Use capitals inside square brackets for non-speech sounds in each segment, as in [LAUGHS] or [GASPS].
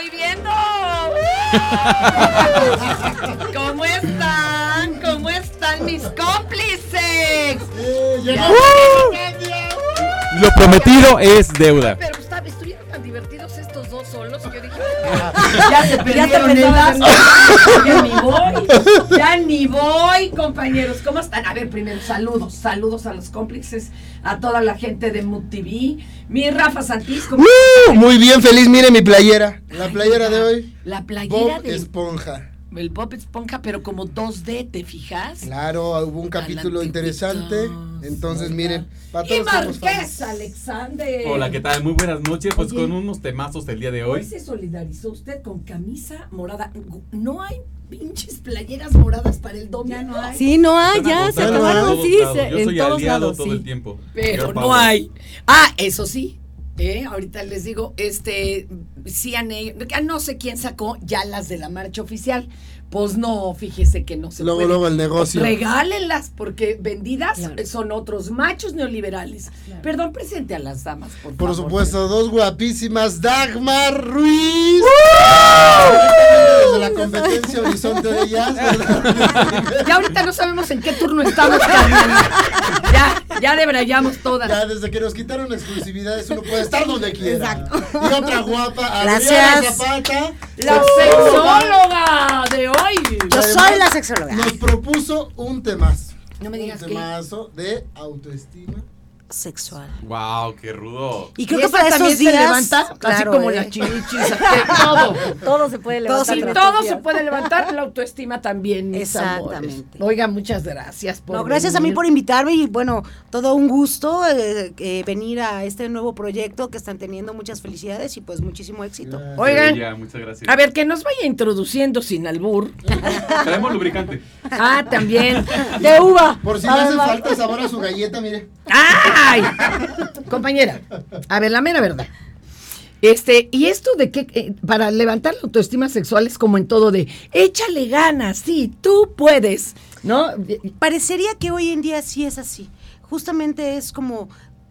estoy viendo. [LAUGHS] ¿Cómo están? ¿Cómo están mis cómplices? Lo prometido es deuda. Pero Ya se perdieron el vaso. Ya ni voy. [LAUGHS] Ya ni voy, compañeros. ¿Cómo están? A ver, primero, saludos. Saludos a los cómplices, a toda la gente de Mood TV. Mi Rafa Santís, ¿cómo ¡Uh! Muy bien, feliz. Mire mi playera. La playera de hoy. La playera Bob del Esponja. El Pop Esponja, pero como 2D, ¿te fijas? Claro, hubo un capítulo interesante. Entonces, miren, para Y todos fans. Marqués Alexander. Hola, ¿qué tal? Muy buenas noches. Pues Oye. con unos temazos el día de Hoy hoy. se solidarizó usted con camisa morada. No hay pinches playeras moradas para el domingo. Sí, no hay, ya se en acabaron, todos sí, lados. se- Yo en soy todos aliado lados, todo sí. el tiempo. Pero no hay. Ah, eso sí. Eh, ahorita les digo, este, CNA, no sé quién sacó ya las de la marcha oficial. Pues no, fíjese que no se Luego, puede. luego el negocio. Regálenlas, porque vendidas Claro. son otros machos neoliberales. Perdón, presente a las damas, por, Por favor. supuesto, dos guapísimas. Dagmar Ruiz. Desde la competencia Horizonte de Jazz. ¿verdad? Ya ahorita no sabemos en qué turno estamos. Ya, ya debrayamos todas. Ya desde que nos quitaron exclusividades uno puede estar donde quiera. Exacto. Y otra guapa, Adriana Gracias. Zapata. La sexóloga de hoy. Yo Además, soy la sexóloga. Nos propuso un temazo. No me digas un temazo de autoestima. Sexual. Wow, qué rudo. Y ¿Y creo que esa para también estos se días. levanta, así claro, como eh. las chichis, todo. [LAUGHS] Todo se puede Todo, levantar. sí, estos todo días. se puede levantar, la autoestima también, Exactamente. amores. Oiga, muchas gracias por No, gracias a mí por invitarme y bueno, todo un gusto eh, eh, venir a este nuevo proyecto que están teniendo. Muchas felicidades y pues muchísimo éxito. Oigan, Ya, muchas gracias. a ver, que nos vaya introduciendo sin albur. [LAUGHS] Traemos lubricante. Ah, también. [LAUGHS] De uva. Por si le hace falta sabor a su galleta, mire. ¡Ay! Compañera, a ver, la mera verdad. Este, y esto de que eh, para levantar la autoestima sexual es como en todo de échale ganas, sí, tú puedes, ¿no? Parecería que hoy en día sí es así. Justamente es como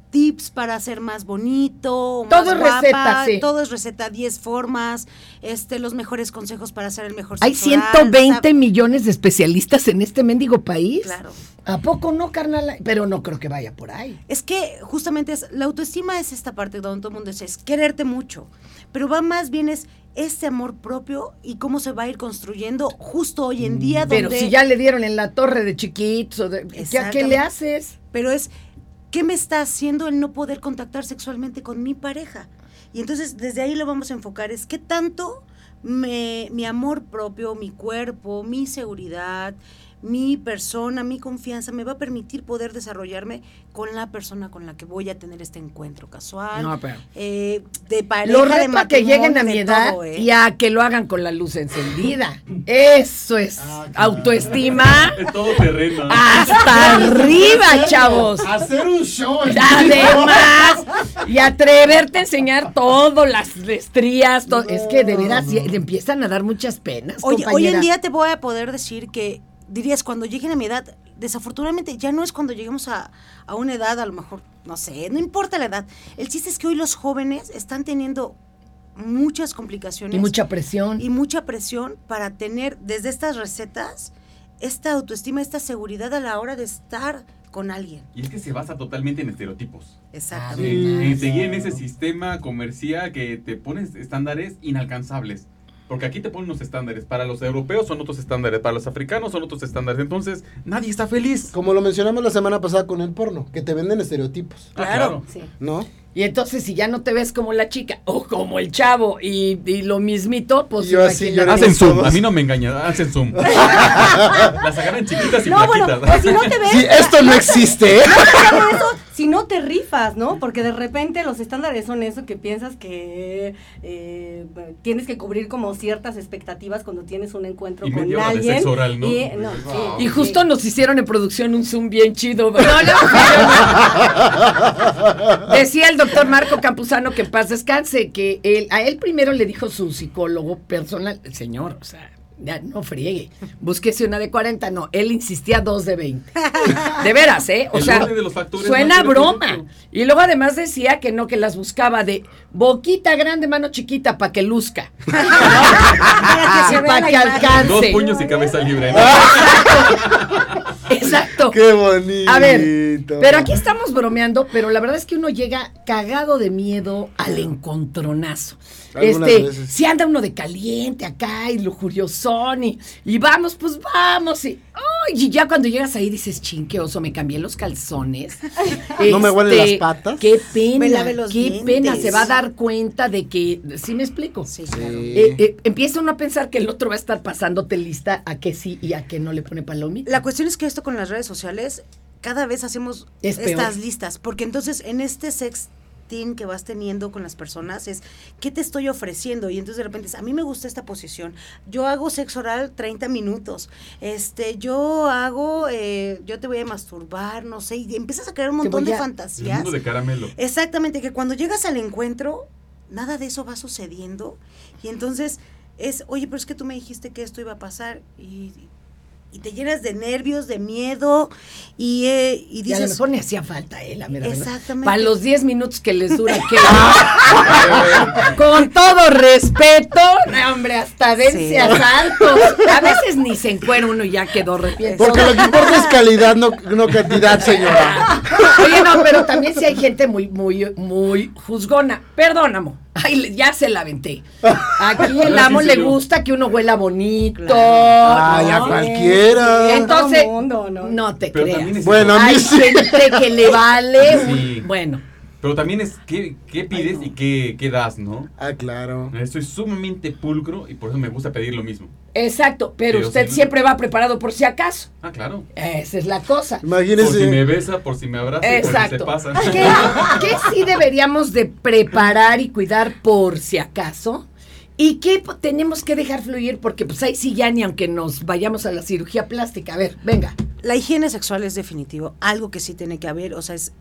tips para ser más bonito, más Todo es guapa, receta, sí. todo es receta, 10 formas, este, los mejores consejos para ser el mejor Hay sexo oral, 120 ¿sabe? millones de especialistas en este mendigo país. Claro. ¿A poco no, carnal? Pero no creo que vaya por ahí. Es que justamente es, la autoestima es esta parte donde todo el mundo dice, es quererte mucho, pero va más bien es este amor propio y cómo se va a ir construyendo justo hoy en día donde... Pero si ya le dieron en la torre de chiquitos, ¿ya qué le haces? pero es qué me está haciendo el no poder contactar sexualmente con mi pareja. Y entonces desde ahí lo vamos a enfocar, es qué tanto me, mi amor propio, mi cuerpo, mi seguridad, mi persona, mi confianza me va a permitir poder desarrollarme con la persona con la que voy a tener este encuentro casual, No, pero- eh, de pareja, Lo de reto a que lleguen a mi edad todo, ¿eh? y a que lo hagan con la luz encendida. Eso es Ah, claro. autoestima Es todo terreno. hasta [LAUGHS] arriba, chavos. Hacer un show. Además, y atreverte a enseñar todas las estrías. to- es que de veras no. empiezan a dar muchas penas. Oye, hoy en día te voy a poder decir que dirías cuando lleguen a mi edad, desafortunadamente ya no es cuando lleguemos a, a una edad, a lo mejor, no sé, no importa la edad. El chiste es que hoy los jóvenes están teniendo muchas complicaciones Y mucha presión. y mucha presión para tener desde estas recetas esta autoestima, esta seguridad a la hora de estar con alguien. Y es que se basa totalmente en estereotipos. Exactamente. En, en seguir en ese sistema comercial que te pones estándares inalcanzables. Porque aquí te ponen unos estándares. Para los europeos son otros estándares. Para los africanos son otros estándares. Entonces, nadie está feliz. Como lo mencionamos la semana pasada con el porno, que te venden estereotipos, Ah, claro. Sí. ¿no? Y entonces, si ya no te ves como la chica o como el chavo y, y lo mismito, pues yo así llorando. Hacen zoom. todos. A mí no me engañan. Hacen zoom. [LAUGHS] Las agarran chiquitas y No, bueno, pues si no te [LAUGHS] ves, Sí, esto no existe, ¿eh? Pero eso, si no te rifas, ¿no? Porque de repente los estándares son eso que piensas que eh, tienes que cubrir como ciertas expectativas cuando tienes un encuentro Y con media hora de alguien. sexo oral, ¿no? Y, no, Wow. sí, Y justo sí. nos hicieron en producción un Zoom bien chido. No, no. [LAUGHS] Decía el doctor Marco Campuzano que en paz descanse, que él, a él primero le dijo su psicólogo personal, señor, o sea, Ya, no friegue. Búsquese una de 40. No, él insistía dos de 20. De veras, ¿eh? O El sea, orden de los factores suena no broma. Y luego además decía que no, que las buscaba de boquita grande, mano chiquita, para que luzca. [LAUGHS] Para que se alcance. Dos puños y cabeza libre. ¿no? [LAUGHS] Exacto. Qué bonito. A ver, pero aquí estamos bromeando, pero la verdad es que uno llega cagado de miedo al encontronazo. Algunas Este, veces. si anda uno de caliente acá y lujuriosón y, y vamos, pues vamos. Y, y ya cuando llegas ahí dices, chin, qué oso, me cambié los calzones. [LAUGHS] ¿No me huelen Este, las patas? Qué pena, Me lavé los qué dientes. pena. Se va a dar cuenta de que, ¿sí me explico? Sí, Sí. claro. Eh, eh, empieza uno a pensar que el otro va a estar pasándote lista a que sí y a que no le pone palomita. La cuestión es que esto con las redes sociales, cada vez hacemos Es estas listas, porque entonces en este que vas teniendo con las personas es, ¿qué te estoy ofreciendo? Y entonces de repente es, a mí me gusta esta posición, yo hago sexo oral 30 minutos, este, yo hago, eh, yo te voy a masturbar, no sé, y empiezas a crear un montón de a- El fantasías. mundo de caramelo. Exactamente, que cuando llegas al encuentro, nada de eso va sucediendo. Y entonces es, oye, pero es que tú me dijiste que esto iba a pasar. Y, y te llenas de nervios, de miedo. Y, eh, y Y a lo dices, mejor ni hacía falta, ¿eh? La mera verdad. Exactamente. Para los 10 minutos que les dura, que [LAUGHS] Con todo respeto, no, hombre, hasta dense Sí. a saltos. A veces ni se encuera uno y ya quedó arrepentido. Porque lo que importa es calidad, no, no cantidad, señora. Oye, no, pero también si hay gente muy, muy, muy juzgona. Perdón, amo. [LAUGHS] Ay, ya se la aventé. [LAUGHS] Aquí el amo sí le gusta que uno huela bonito. Ay, a cualquiera. Entonces, Todo mundo, ¿no? no te Pero creas. Bueno, a mí Hay sí. gente que le [LAUGHS] vale. Sí. Bueno, Pero también es qué, qué pides y qué, qué das, ¿no? Ah, claro. Soy sumamente pulcro y por eso me gusta pedir lo mismo. Exacto, pero, Pero usted si- siempre va preparado por si acaso. Ah, claro. Esa es la cosa. Por si me Imagínese. besa, por si me abraza, y por si se Exacto. pasa. ¿Qué, qué sí deberíamos de preparar y cuidar por si acaso? ¿Y qué tenemos que dejar fluir? Porque pues ahí sí ya ni aunque nos vayamos a la cirugía plástica. A ver, venga. la higiene sexual es definitivo. Algo que sí tiene que haber, o sea, es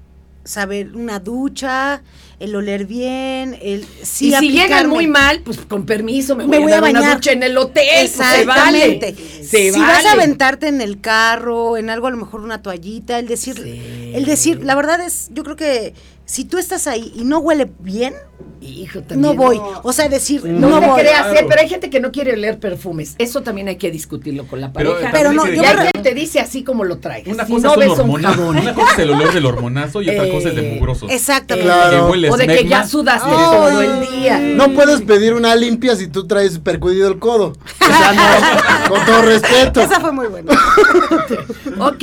saber una ducha, el oler bien, el sí y si llegan muy mal, pues con permiso, me, Me voy, voy a dar una bañar. ducha en el hotel. pues, se vale. Exactamente. Se si vas a aventarte en el carro, en algo a lo mejor una toallita, el decir, Sí. el decir, la verdad es, yo creo que si tú estás ahí y no huele bien, Hijo, también. no voy. O sea, decir, No, no, te voy. creas, ¿eh? Claro. pero hay gente que no quiere oler perfumes. Eso también hay que discutirlo con la Pero, pareja. Pero no, también yo te dice así como lo traigas. Una si cosa no ves un hormonas, jabón. una cosa es el olor del hormonazo y otra Eh, cosa es de mugrosos. Exactamente. Claro. O de que ya sudaste Ay. todo el día. No puedes pedir una limpia si tú traes percudido el codo. O sea, no, [LAUGHS] con todo respeto. Esa fue muy buena. [LAUGHS] Ok,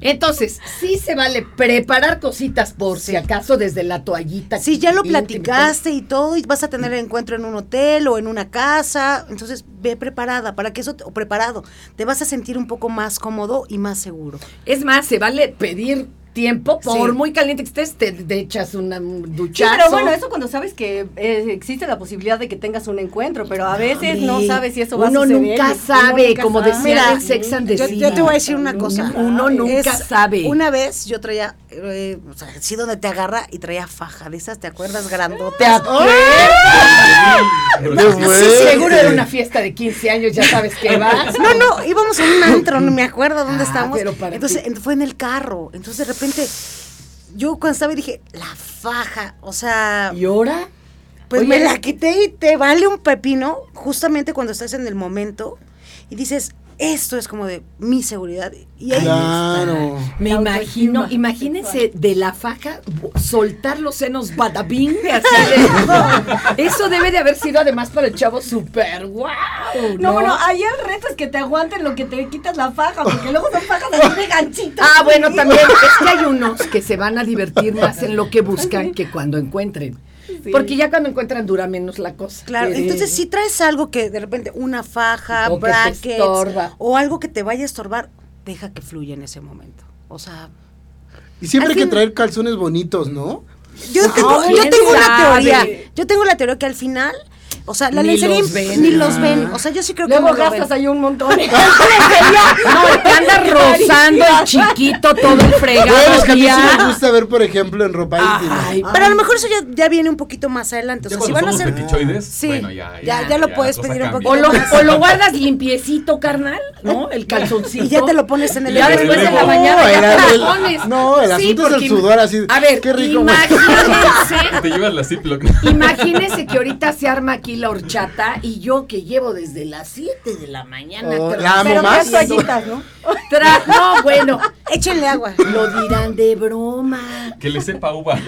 entonces, sí se vale preparar cositas por si acaso desde la toallita. Si ya lo íntima. platicaste y todo, y vas a tener el encuentro en un hotel o en una casa, entonces ve preparada, para que eso, te- o preparado, te vas a sentir un poco más cómodo y más seguro. Es más, se vale pedir tiempo, por Sí. muy caliente que estés, te, te echas una Sí, duchazo. pero bueno, eso cuando sabes que eh, existe la posibilidad de que tengas un encuentro, pero a veces no sabes si eso va a uno suceder. nunca Uno sabe, nunca como sabe. decía Mira, Sex and the Yo, te voy a decir una cosa. Uno nunca Es- sabe. Una vez yo traía, eh, o sea, sí donde te agarra y traía faja de esas, ¿te acuerdas? ¿Te Grandotas. Pero ¡Qué sí, sí, Sí, fuerte! seguro era una fiesta de 15 años, ya sabes que vas. No, no, íbamos a un antro, no me acuerdo dónde Ah, estábamos. pero para Entonces fue en el carro. Entonces de repente, yo cuando estaba dije, la faja, o sea, ¿Y ahora? pues Oye, me la quité y te vale un pepino, justamente cuando estás en el momento y dices, esto es como de mi seguridad. Y ahí Claro. Me imagino, imagínense de la faja soltar los senos badabing, [LAUGHS] así de- Eso debe de haber sido además para el chavo súper guau. No, bueno, ahí el reto es que te aguanten lo que te quitas la faja, porque luego son fajas así de ganchito. Ah, bueno, también es que hay unos que se van a divertir más en lo que buscan que cuando encuentren. Sí. Porque ya cuando encuentran dura menos la cosa. Claro, Eh, entonces si traes algo que de repente una faja, O que te brackets estorba. o algo que te vaya a estorbar, deja que fluya en ese momento. O sea, Y siempre hay que fin- traer calzones bonitos, ¿no? yo tengo, quién yo tengo una teoría. Yo tengo la teoría que al final O sea, la Ni lencería los ven. ni los ven. Ah. O sea, yo sí creo Luego que lo gastas ahí un montón. [LAUGHS] [LAUGHS] No, te anda [LAUGHS] rozando el chiquito todo el fregado. Bueno, es que a mí sí me gusta ver, por ejemplo, en ropa íntima. Ay, Pero a lo mejor eso ya, ya viene un poquito más adelante. O Ya sea, si van a fetichoides, Sí, bueno, ya, ya- ya lo puedes pedir un cambia. O lo, más. o lo guardas limpiecito, carnal, ¿no? El calzoncito. Y ya te lo pones en el Ya después de la No, mañana ya te el- lo pones. no, el asunto es el sudor así. A ver, Qué rico, imagínense, Te llevas la Ziploc. imagínense que ahorita se arma aquí la horchata y yo que llevo desde las 7 de la mañana. Oh, tra- la amo Pero más. toallitas, ¿no? no, bueno, Échenle agua. lo dirán de broma. Que le sepa uva.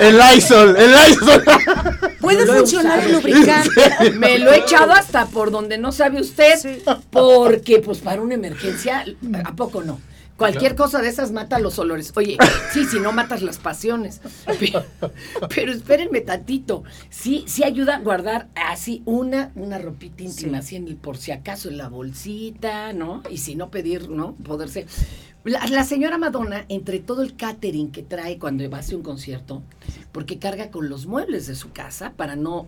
El Lysol, el Lysol. Puede funcionar el lubricante. Me lo he echado hasta por donde no sabe usted, Sí. porque pues para una emergencia, ¿a poco no? Cualquier cosa de esas mata los olores. Oye, [LAUGHS] sí, si no matas las pasiones. Pero, pero espérenme tantito. Sí, sí ayuda a guardar así una, una ropita íntima, así en el, por si acaso en la bolsita, ¿no? Y si no pedir, ¿no? Poderse. La, la señora Madonna, entre todo el catering que trae cuando va a hacer un concierto, porque carga con los muebles de su casa para no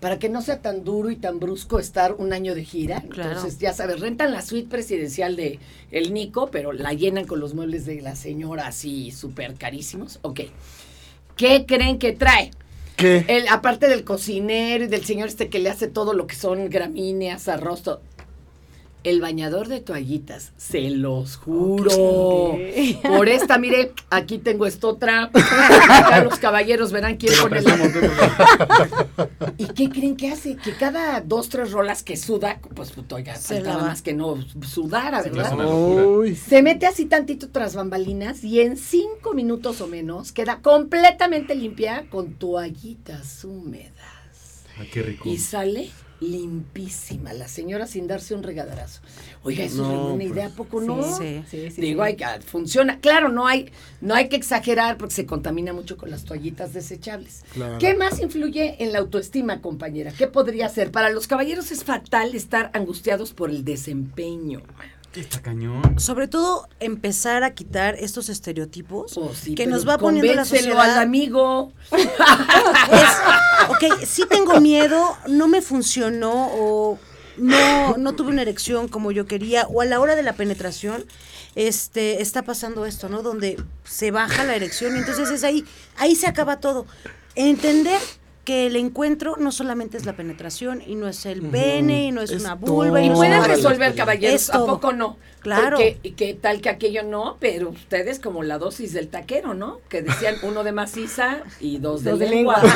para que no sea tan duro y tan brusco estar un año de gira. Claro. Entonces, ya sabes, rentan la suite presidencial de el Nico, pero la llenan con los muebles de la señora así súper carísimos. Ok. ¿Qué creen que trae? ¿Qué? El, aparte del cocinero y del señor este que le hace todo lo que son gramíneas, arroz, todo. El bañador de toallitas, se los juro. Por esta, mire, aquí tengo esta otra. Acá los caballeros verán quién pone la ¿Y qué creen que hace? Que cada dos, tres rolas que suda, pues puto, oiga, Se lava. más que no sudara, ¿verdad? Se mete así tantito tras bambalinas y en cinco minutos o menos queda completamente limpia con toallitas húmedas. Ah, qué rico. Y sale limpísima la señora sin darse un regadarazo. Oiga, eso es No, pues, idea, ¿a poco no? Sí. Sí, sí, Digo, sí. hay que, funciona. Claro, no hay, no hay que exagerar porque se contamina mucho con las toallitas desechables. Claro. ¿Qué más influye en la autoestima, compañera? ¿Qué podría ser? Para los caballeros es fatal estar angustiados por el desempeño. Está cañón. Sobre todo empezar a quitar estos estereotipos Oh, sí, que nos va poniendo la sociedad. al amigo. Es, ok, sí tengo miedo, no me funcionó o no, no tuve una erección como yo quería o a la hora de la penetración este está pasando esto, ¿no? Donde se baja la erección y entonces es ahí, ahí se acaba todo. Entender que el encuentro no solamente es la penetración y no es el pene y no es, Es una vulva y, Y no pueden resolver, caballeros, ¿a poco no? Claro. Porque, y que tal que aquello no, pero ustedes como la dosis del taquero, ¿no? Que decían uno de maciza y dos de Dos de lengua. [LAUGHS]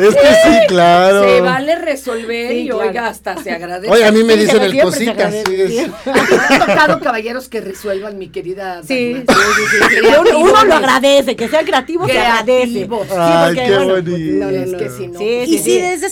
Es que sí, claro. Se vale resolver Sí, y claro. oiga, hasta se agradece. Oye, a mí me Sí, dicen el cositas. sí, es- [LAUGHS] ¿A ti te ha tocado caballeros que resuelvan, mi querida? Sí, Dagmar? sí, sí, sí, sí. [LAUGHS] Uno, uno lo agradece, que sean creativos se agradece. Ay, qué bueno, no, no, Es no. que si no, Sí, Y sí, si sí. desde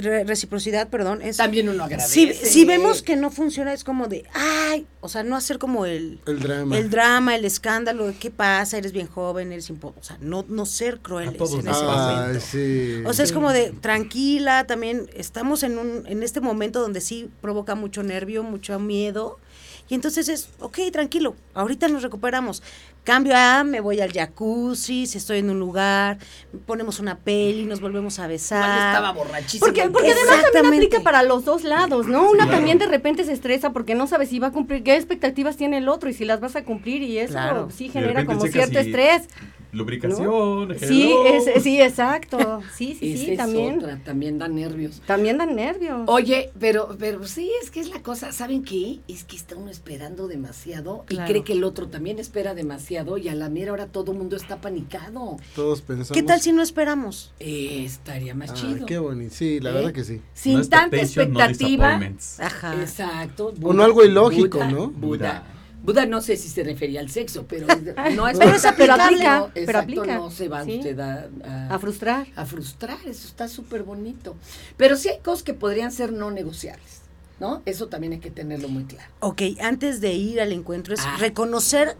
re- reciprocidad, perdón, es También uno agradece. si, si vemos que no funciona es como de, ay, o sea, no hacer como el El drama. el drama, el escándalo, de qué pasa, eres bien joven, eres impo o sea, no no ser crueles en ese momento. O sea, es como de tranquila, también estamos en un en este momento donde sí provoca mucho nervio, mucho miedo. Y entonces es, ok, tranquilo, ahorita nos recuperamos. Cambio a, me voy al jacuzzi, si estoy en un lugar, ponemos una peli, nos volvemos a besar. estaba borrachísimo. Porque, porque además también aplica para los dos lados, ¿no? Una también de repente se estresa porque no sabe si va a cumplir, qué expectativas tiene el otro y si las vas a cumplir y eso Claro. sí genera como cierto si- estrés. Lubricación. Sí, hello. es, sí, exacto. Sí, sí, Esa sí, es también. otra, también da nervios. También dan nervios. Oye, pero, pero sí, es que es la cosa, ¿saben qué? Es que está uno esperando demasiado y cree que el otro también espera demasiado y a la mera hora todo el mundo está panicado. Todos pensamos. ¿Qué tal si no esperamos? Eh, estaría más chido. qué bonito. Sí, la ¿Eh? verdad que sí. Sin No tanta no expectativa. disappointments. Ajá. Exacto. O no algo ilógico, Buda, ¿no? Buda. Buda no sé si se refería al sexo, pero [LAUGHS] no es Pero es- pero aplica, no, pero exacto, aplica, no se va sí. usted a, a- A frustrar. a frustrar, eso está súper bonito. Pero sí hay cosas que podrían ser no negociables, ¿no? Eso también hay que tenerlo muy claro. Ok, antes de ir al encuentro es Ah. reconocer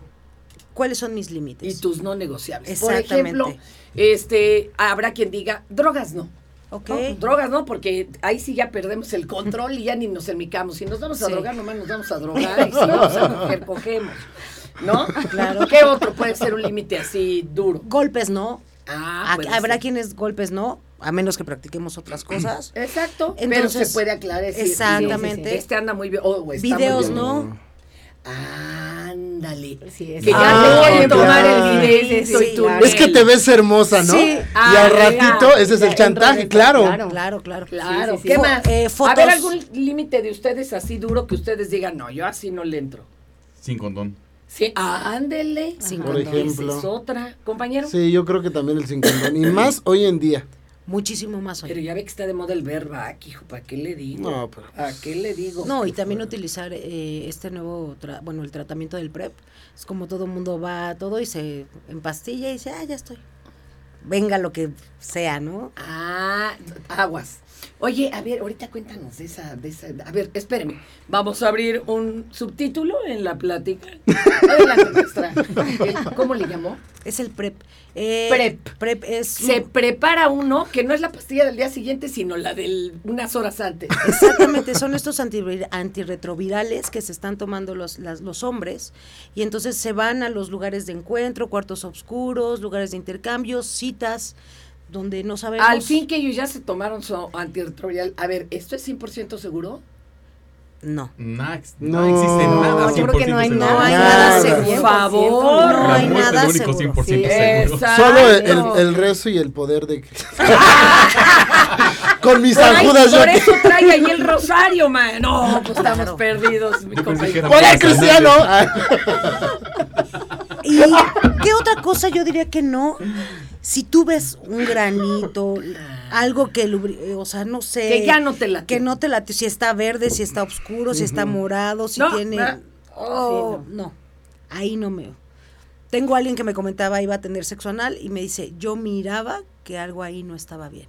cuáles son mis límites. Y tus no negociables. Por Exactamente. ejemplo, este, habrá quien diga, drogas no. Ok. ¿no? Drogas no, porque ahí sí ya perdemos el control y ya ni nos enmicamos. Si nos vamos a Sí. drogar, nomás nos vamos a drogar. Y si vamos a coger, cogemos. ¿No? Claro. ¿Qué otro puede ser un límite así duro? Golpes no. Ah, puede Habrá ser. quienes golpes no. a menos que practiquemos otras cosas. Exacto, pero Entonces, se puede aclarar. es decir, exactamente. Este anda muy bien. muy Videos, bien. ¿no? Ándale. Sí, es que ya Ah, te quieren tomar claro. el videito Sí, claro. Es que te ves hermosa, ¿no? Sí. Y al ratito, ya. ese es el chantaje, claro. claro. Claro, claro. Claro, Sí, sí, sí. ¿qué más? eh, A ver, algún límite de ustedes así duro que ustedes digan, no, yo así no le entro. Sin condón. Sí, ándele. Sin Por condón. ejemplo. Esa es otra, compañero. Sí, yo creo que también el sin condón. Y [COUGHS] más hoy en día. Muchísimo más hoy. Pero ya ve que está de moda el verbac, hijo, ¿para qué le digo? No, pero- ¿Para qué le digo? No, y también utilizar eh, este nuevo, tra- bueno, el tratamiento del PrEP. Es como todo el mundo va a todo y se empastilla y dice, ah, ya estoy. Venga lo que sea, ¿no? Ah, aguas. Oye, a ver, ahorita cuéntanos de esa, de esa. A ver, espéreme. Vamos a abrir un subtítulo en la plática. Adelante, maestra. El- ¿Cómo le llamó? Es el PrEP. Eh, PrEP. PrEP es... Se prepara uno que no es la pastilla del día siguiente, sino la de unas horas antes. Exactamente, son estos antirretrovirales que se están tomando los, las- los hombres y entonces se van a los lugares de encuentro, cuartos oscuros, lugares de intercambio, citas, donde no sabemos... Al fin que ellos ya se tomaron su antirretroviral. A ver, ¿esto es 100% seguro? No. Nada, ex- No, no, existe nada. yo creo que no hay 100% nada. No hay Nada. nada Por seguro. favor. No hay nada seguro. 100% Sí. seguro. Exacto. Solo el, el- el rezo y el poder de... [LAUGHS] Con mis Por, ahí- ajudas yo por eso trae ahí el rosario, man. No, pues estamos Claro. perdidos, mi Yo pensé que compañero. era ¡Poder para cristiano! ¿Y qué otra cosa yo diría que no? Si tú ves un granito, algo que, lubri- eh, o sea, no sé. Que ya no te late. Que no te late, si está verde, si está oscuro, si está morado, si No, tiene... ah, Oh, no. ahí no me... Tengo alguien que me comentaba iba a tener sexo anal y me dice, yo miraba que algo ahí no estaba bien.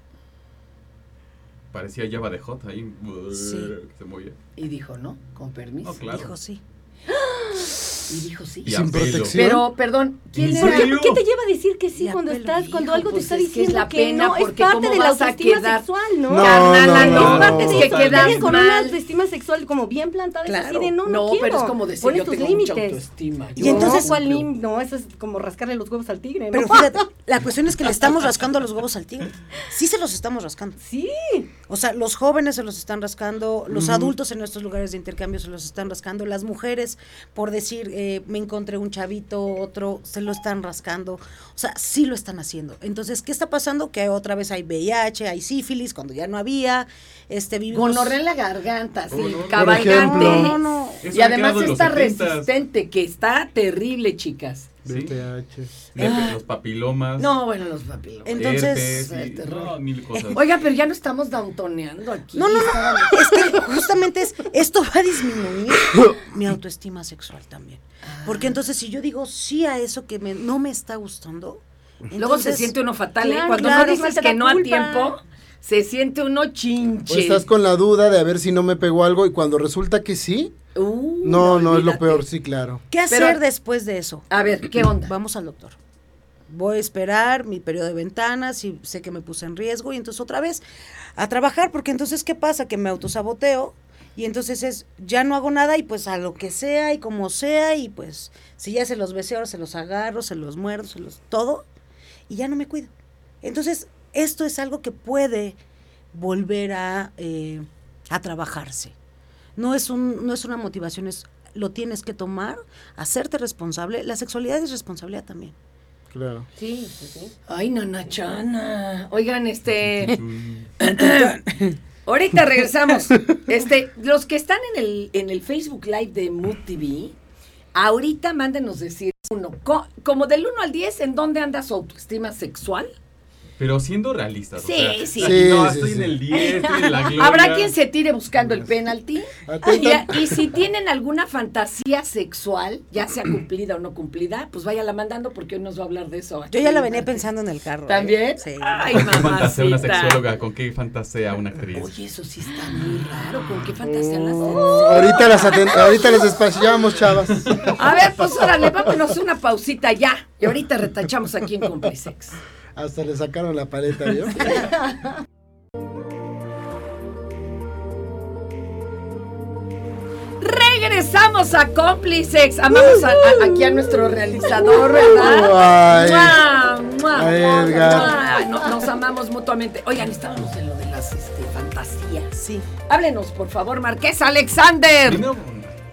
Parecía Java de Hot ahí. Sí. Se movía. Y dijo, ¿no? Con permiso. No, claro. Dijo sí. [GASPS] Y dijo, sí. Y Sin protección. Pero, perdón, ¿quién. ¿Qué te lleva a decir que sí cuando estás, cuando hijo, algo pues te está es que es diciendo la que, pena, no? Es parte ¿cómo de la autoestima quedar? sexual, ¿no? No, Carnala, no, no, no, no. que quedas con mal. una autoestima sexual como bien plantada, es Claro. así de no, no, no, quiero. pero es como decir, Pones yo tus tengo mucha límites. autoestima. Y entonces, ¿cuál lim- No, eso es como rascarle los huevos al tigre, ¿no? Pero fíjate, la cuestión es que le estamos rascando los huevos al tigre. Sí se los estamos rascando. Sí. O sea, los jóvenes se los están rascando, los adultos en nuestros lugares de intercambio se los están rascando, las mujeres, por decir, eh, me encontré un chavito, otro, se lo están rascando. O sea, sí lo están haciendo. Entonces, ¿qué está pasando? Que otra vez hay VIH, hay sífilis, cuando ya no había. Este, vivimos... Gonorrea en la garganta, sí, No, no, no. cabalgante. No, no. Y además está 70s. resistente, que está terrible, chicas. Sí. VPH. Lepe- Los papilomas. No, bueno, los papilomas. Entonces, herpes, y- el terror. no, mil cosas. Oiga, pero ya no estamos downtoneando aquí. No, no, no. Es que [LAUGHS] justamente es, esto va a disminuir mi autoestima sexual también. Porque entonces si yo digo sí a eso que me, no me está gustando, Luego se siente uno fatal, ¿eh? Cuando claro, no dices que no a tiempo, se siente uno chinche. O estás con la duda de a ver si no me pegó algo y cuando resulta que sí, Uh, no, no es lo peor, sí, claro. ¿Qué hacer Pero- después de eso? A ver, ¿qué onda? Vamos al doctor. Voy a esperar mi periodo de ventanas y sé que me puse en riesgo y entonces otra vez a trabajar porque entonces ¿qué pasa? Que me autosaboteo y entonces es ya no hago nada y pues a lo que sea y como sea y pues si ya se los besé ahora se los agarro, se los muerdo, se los todo y ya no me cuido. Entonces esto es algo que puede volver a, eh, a trabajarse. No es, un, no es una motivación, es lo tienes que tomar, hacerte responsable. La sexualidad es responsabilidad también. Claro. Sí, sí, sí. Ay, nanachana. Oigan, este. [LAUGHS] Ahorita regresamos. Este, los que están en el, en el Facebook Live de Mood TV, ahorita mándenos decir uno, co- como del 1 al 10, ¿en dónde anda su autoestima sexual? Pero siendo realistas. o Sí, sea, sí. no, sí, estoy sí. en el 10, estoy en la gloria. Habrá quien se tire buscando el penalti. Y, y si tienen alguna fantasía sexual, ya sea cumplida o no cumplida, pues váyala mandando porque hoy nos va a hablar de eso. Yo ya la venía martes. pensando en el carro. ¿eh? ¿También? Sí. Ay, ¿Qué fantasea una sexóloga? ¿Con qué fantasea una actriz? Oye, eso sí está muy raro. ¿Con qué fantasía las Oh, ahorita las ahorita las despachamos, chavas. A ver, pues órale, vámonos una pausita ya. Y ahorita retachamos aquí en Complisex. Hasta le sacaron la paleta, ¿yo? [LAUGHS] Regresamos a Complisex. Amamos a- a- aquí a nuestro realizador, ¿verdad? [LAUGHS] Ay. ¡Mua, mua, Edgar. no- nos amamos mutuamente. Oigan, estábamos en lo de las este, fantasías. Sí. Háblenos, por favor, Marqués Alexander. Primero,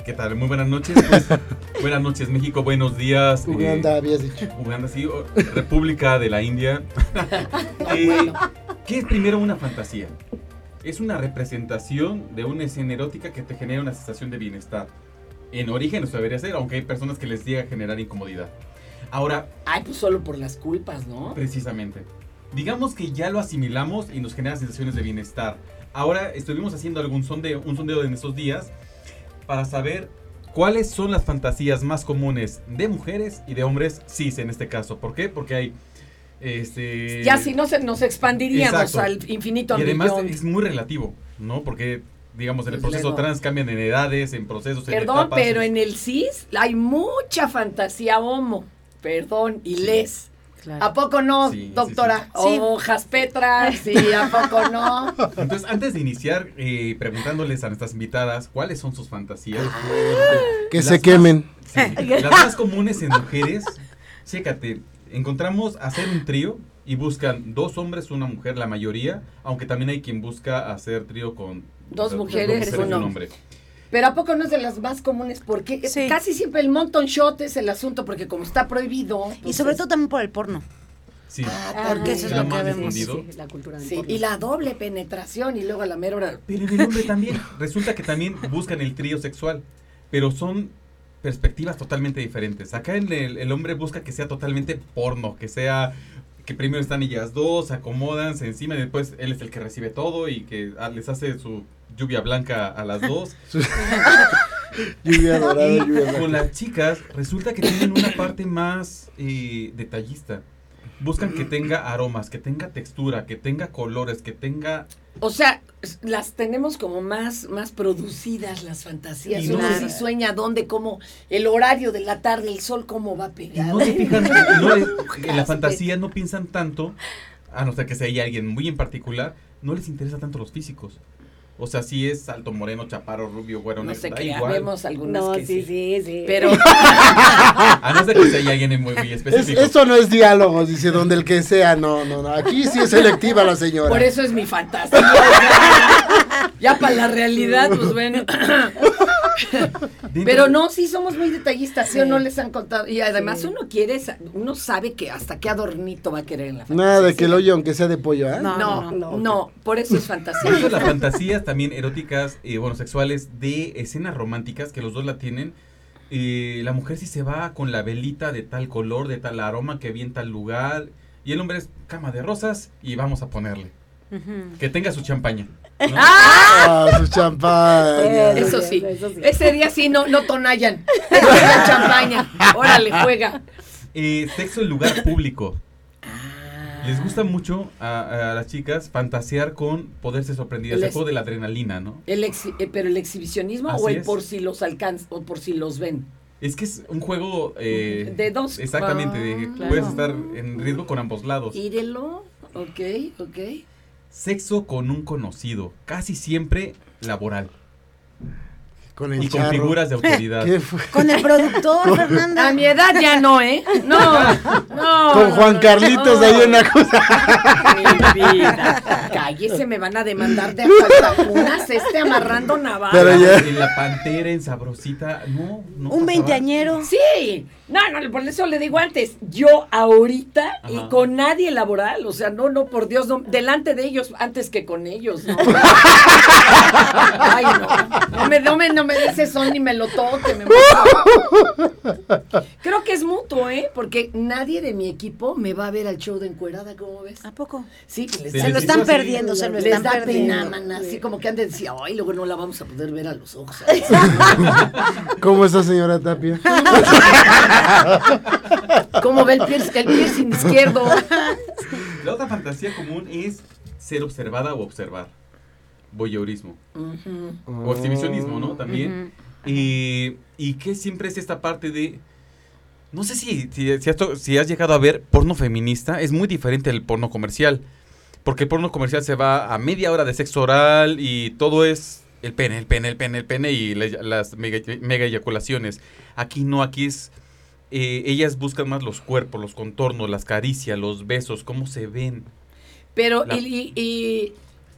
¿qué tal? Muy buenas noches. pues, [LAUGHS] buenas noches, México. Buenos días. eh, Uganda, habías dicho. Uganda, sí. o- República de la India. [LAUGHS] Eh, ¿Qué es primero una fantasía? Es una representación de una escena erótica que te genera una sensación de bienestar. En origen eso debería ser, aunque hay personas que les llega a generar incomodidad. Ahora, Ay, pues solo por las culpas, ¿no? Precisamente. Digamos que ya lo asimilamos y nos genera sensaciones de bienestar. Ahora estuvimos haciendo algún sondeo, un sondeo en estos días para saber cuáles son las fantasías más comunes de mujeres y de hombres cis en este caso. ¿Por qué? Porque hay este Ya si no se nos expandiríamos Exacto. al infinito y además millón. es muy relativo, ¿no? Porque digamos en el proceso luego- trans cambian en edades, en procesos, en Perdón, etapas, pero en el CIS hay mucha fantasía homo. Perdón, y les. ¿A poco no, Sí, doctora? sí. Sí. Hojas Petra, [LAUGHS] sí, ¿a poco no? Entonces, antes de iniciar, eh, preguntándoles a nuestras invitadas cuáles son sus fantasías. Que Las se más- quemen. Sí, las más comunes en mujeres, chécate, encontramos hacer un trío y buscan dos hombres, una mujer, la mayoría, aunque también hay quien busca hacer trío con Dos mujeres, y uno. un hombre. Pero ¿a poco no es de las más comunes? Porque Sí. casi siempre el monton shot es el asunto, porque como está prohibido. Y sobre todo también por el porno. Sí. Ah, Porque eso es Lo que vemos. Sí, la cultura del Sí, porno. y la doble penetración y luego a la mera hora. Pero en el hombre también. [LAUGHS] Resulta que también buscan el trío sexual, pero son perspectivas totalmente diferentes. Acá en el, el hombre busca que sea totalmente porno, que sea que primero están ellas dos, se acomodan, se encima y después él es el que recibe todo y que ah, les hace su lluvia blanca a las dos. [LAUGHS] Lluvia dorada, lluvia blanca. con las chicas resulta que tienen una parte más eh, detallista. Buscan que tenga aromas, que tenga textura, que tenga colores, que tenga O sea, las tenemos como más, más producidas las fantasías. Uno no- sí sueña dónde, cómo, el horario de la tarde, el sol cómo va a pegar. no se fijan, no [LAUGHS] les- en la fantasía no piensan tanto, a no ser que sea alguien muy en particular, no les interesa tanto los físicos. O sea, si es alto, moreno, chaparro, rubio, güero, No sé qué, igual. vemos algunas No, que sí, sí. sí, sí. Pero [LAUGHS] A no ser que sea alguien muy, muy Es- específico. eso no es diálogo, dice donde el que sea, no, no, no. Aquí sí es selectiva la señora. por eso es mi fantasía. ya, [LAUGHS] ya para la realidad, pues bueno. [LAUGHS] [LAUGHS] Pero no, sí somos muy detallistas, ¿sí o Sí. no les han contado? Y además Sí. uno quiere, uno sabe que hasta qué adornito va a querer en la fantasía. Nada de que el hoyo aunque sea de pollo, ¿ah? No, No, no, no, no. por eso es fantasía. Por eso las fantasías también eróticas, eh, bueno, sexuales, de escenas románticas, que los dos la tienen. eh, la mujer sí se va con la velita de tal color, de tal aroma que vi en tal lugar. Y el hombre es cama de rosas y vamos a ponerle. Que tenga su champaña. ¿No? [LAUGHS] Ah, su champaña. Eso sí. Eso sí. Ese día sí no, no tonayan. [LAUGHS] Tonayan champaña. Órale, juega. Eh, sexo en lugar público. Ah. Les gusta mucho a, a las chicas fantasear con poderse sorprendidas. Les- El juego de la adrenalina, ¿no? El exhi- eh, pero el exhibicionismo Así o el es. por si los alcanzan o por si los ven. Es que es un juego... eh, De dos. Exactamente, de- Ah, claro. puedes estar en riesgo con ambos lados. Írelo. Ok, ok. Sexo con un conocido, casi siempre laboral Con el y con figuras de autoridad. [LAUGHS] ¿Qué fue? Con el productor, Fernanda. A mi edad ya no, ¿eh? No, [LAUGHS] no. Con Juan no, Carlitos no. ahí en la cosa. Mi vida. Cállese, me van a demandar de asaltacunas este amarrando navajas. Pero ya- En la pantera, en sabrosita, no, no. Un veinteañero. Sí, no, no, por eso le digo antes, yo ahorita y con nadie laboral, o sea, no, no, por Dios, no, delante de ellos, antes que con ellos, ¿no? Ay, no, no me, no me, no me des son ni me lo toque, me. Creo que es mutuo, ¿eh? Porque nadie de mi equipo me va a ver al show de encuerada, ¿cómo ves? ¿A poco? Sí, les, Se lo están perdiendo, se lo les están da perdiendo. pena, mana, así como que han de decir, ay, luego no la vamos a poder ver a los ojos. [LAUGHS] ¿Cómo está, señora Tapia? [LAUGHS] ¿Cómo ve el piercing, el piercing izquierdo? La otra fantasía común es ser observada o observar. Voyeurismo. O exhibicionismo, ¿no? También. Y, y que siempre es esta parte de... No sé si, si, si has, to- si has llegado a ver porno feminista, es muy diferente al porno comercial. Porque el porno comercial se va a media hora de sexo oral y todo es el pene, el pene, el pene, el pene y le- las mega, mega eyaculaciones. Aquí no, aquí es eh, ellas buscan más los cuerpos, los contornos, las caricias, los besos, cómo se ven. Pero, La- y, y- y-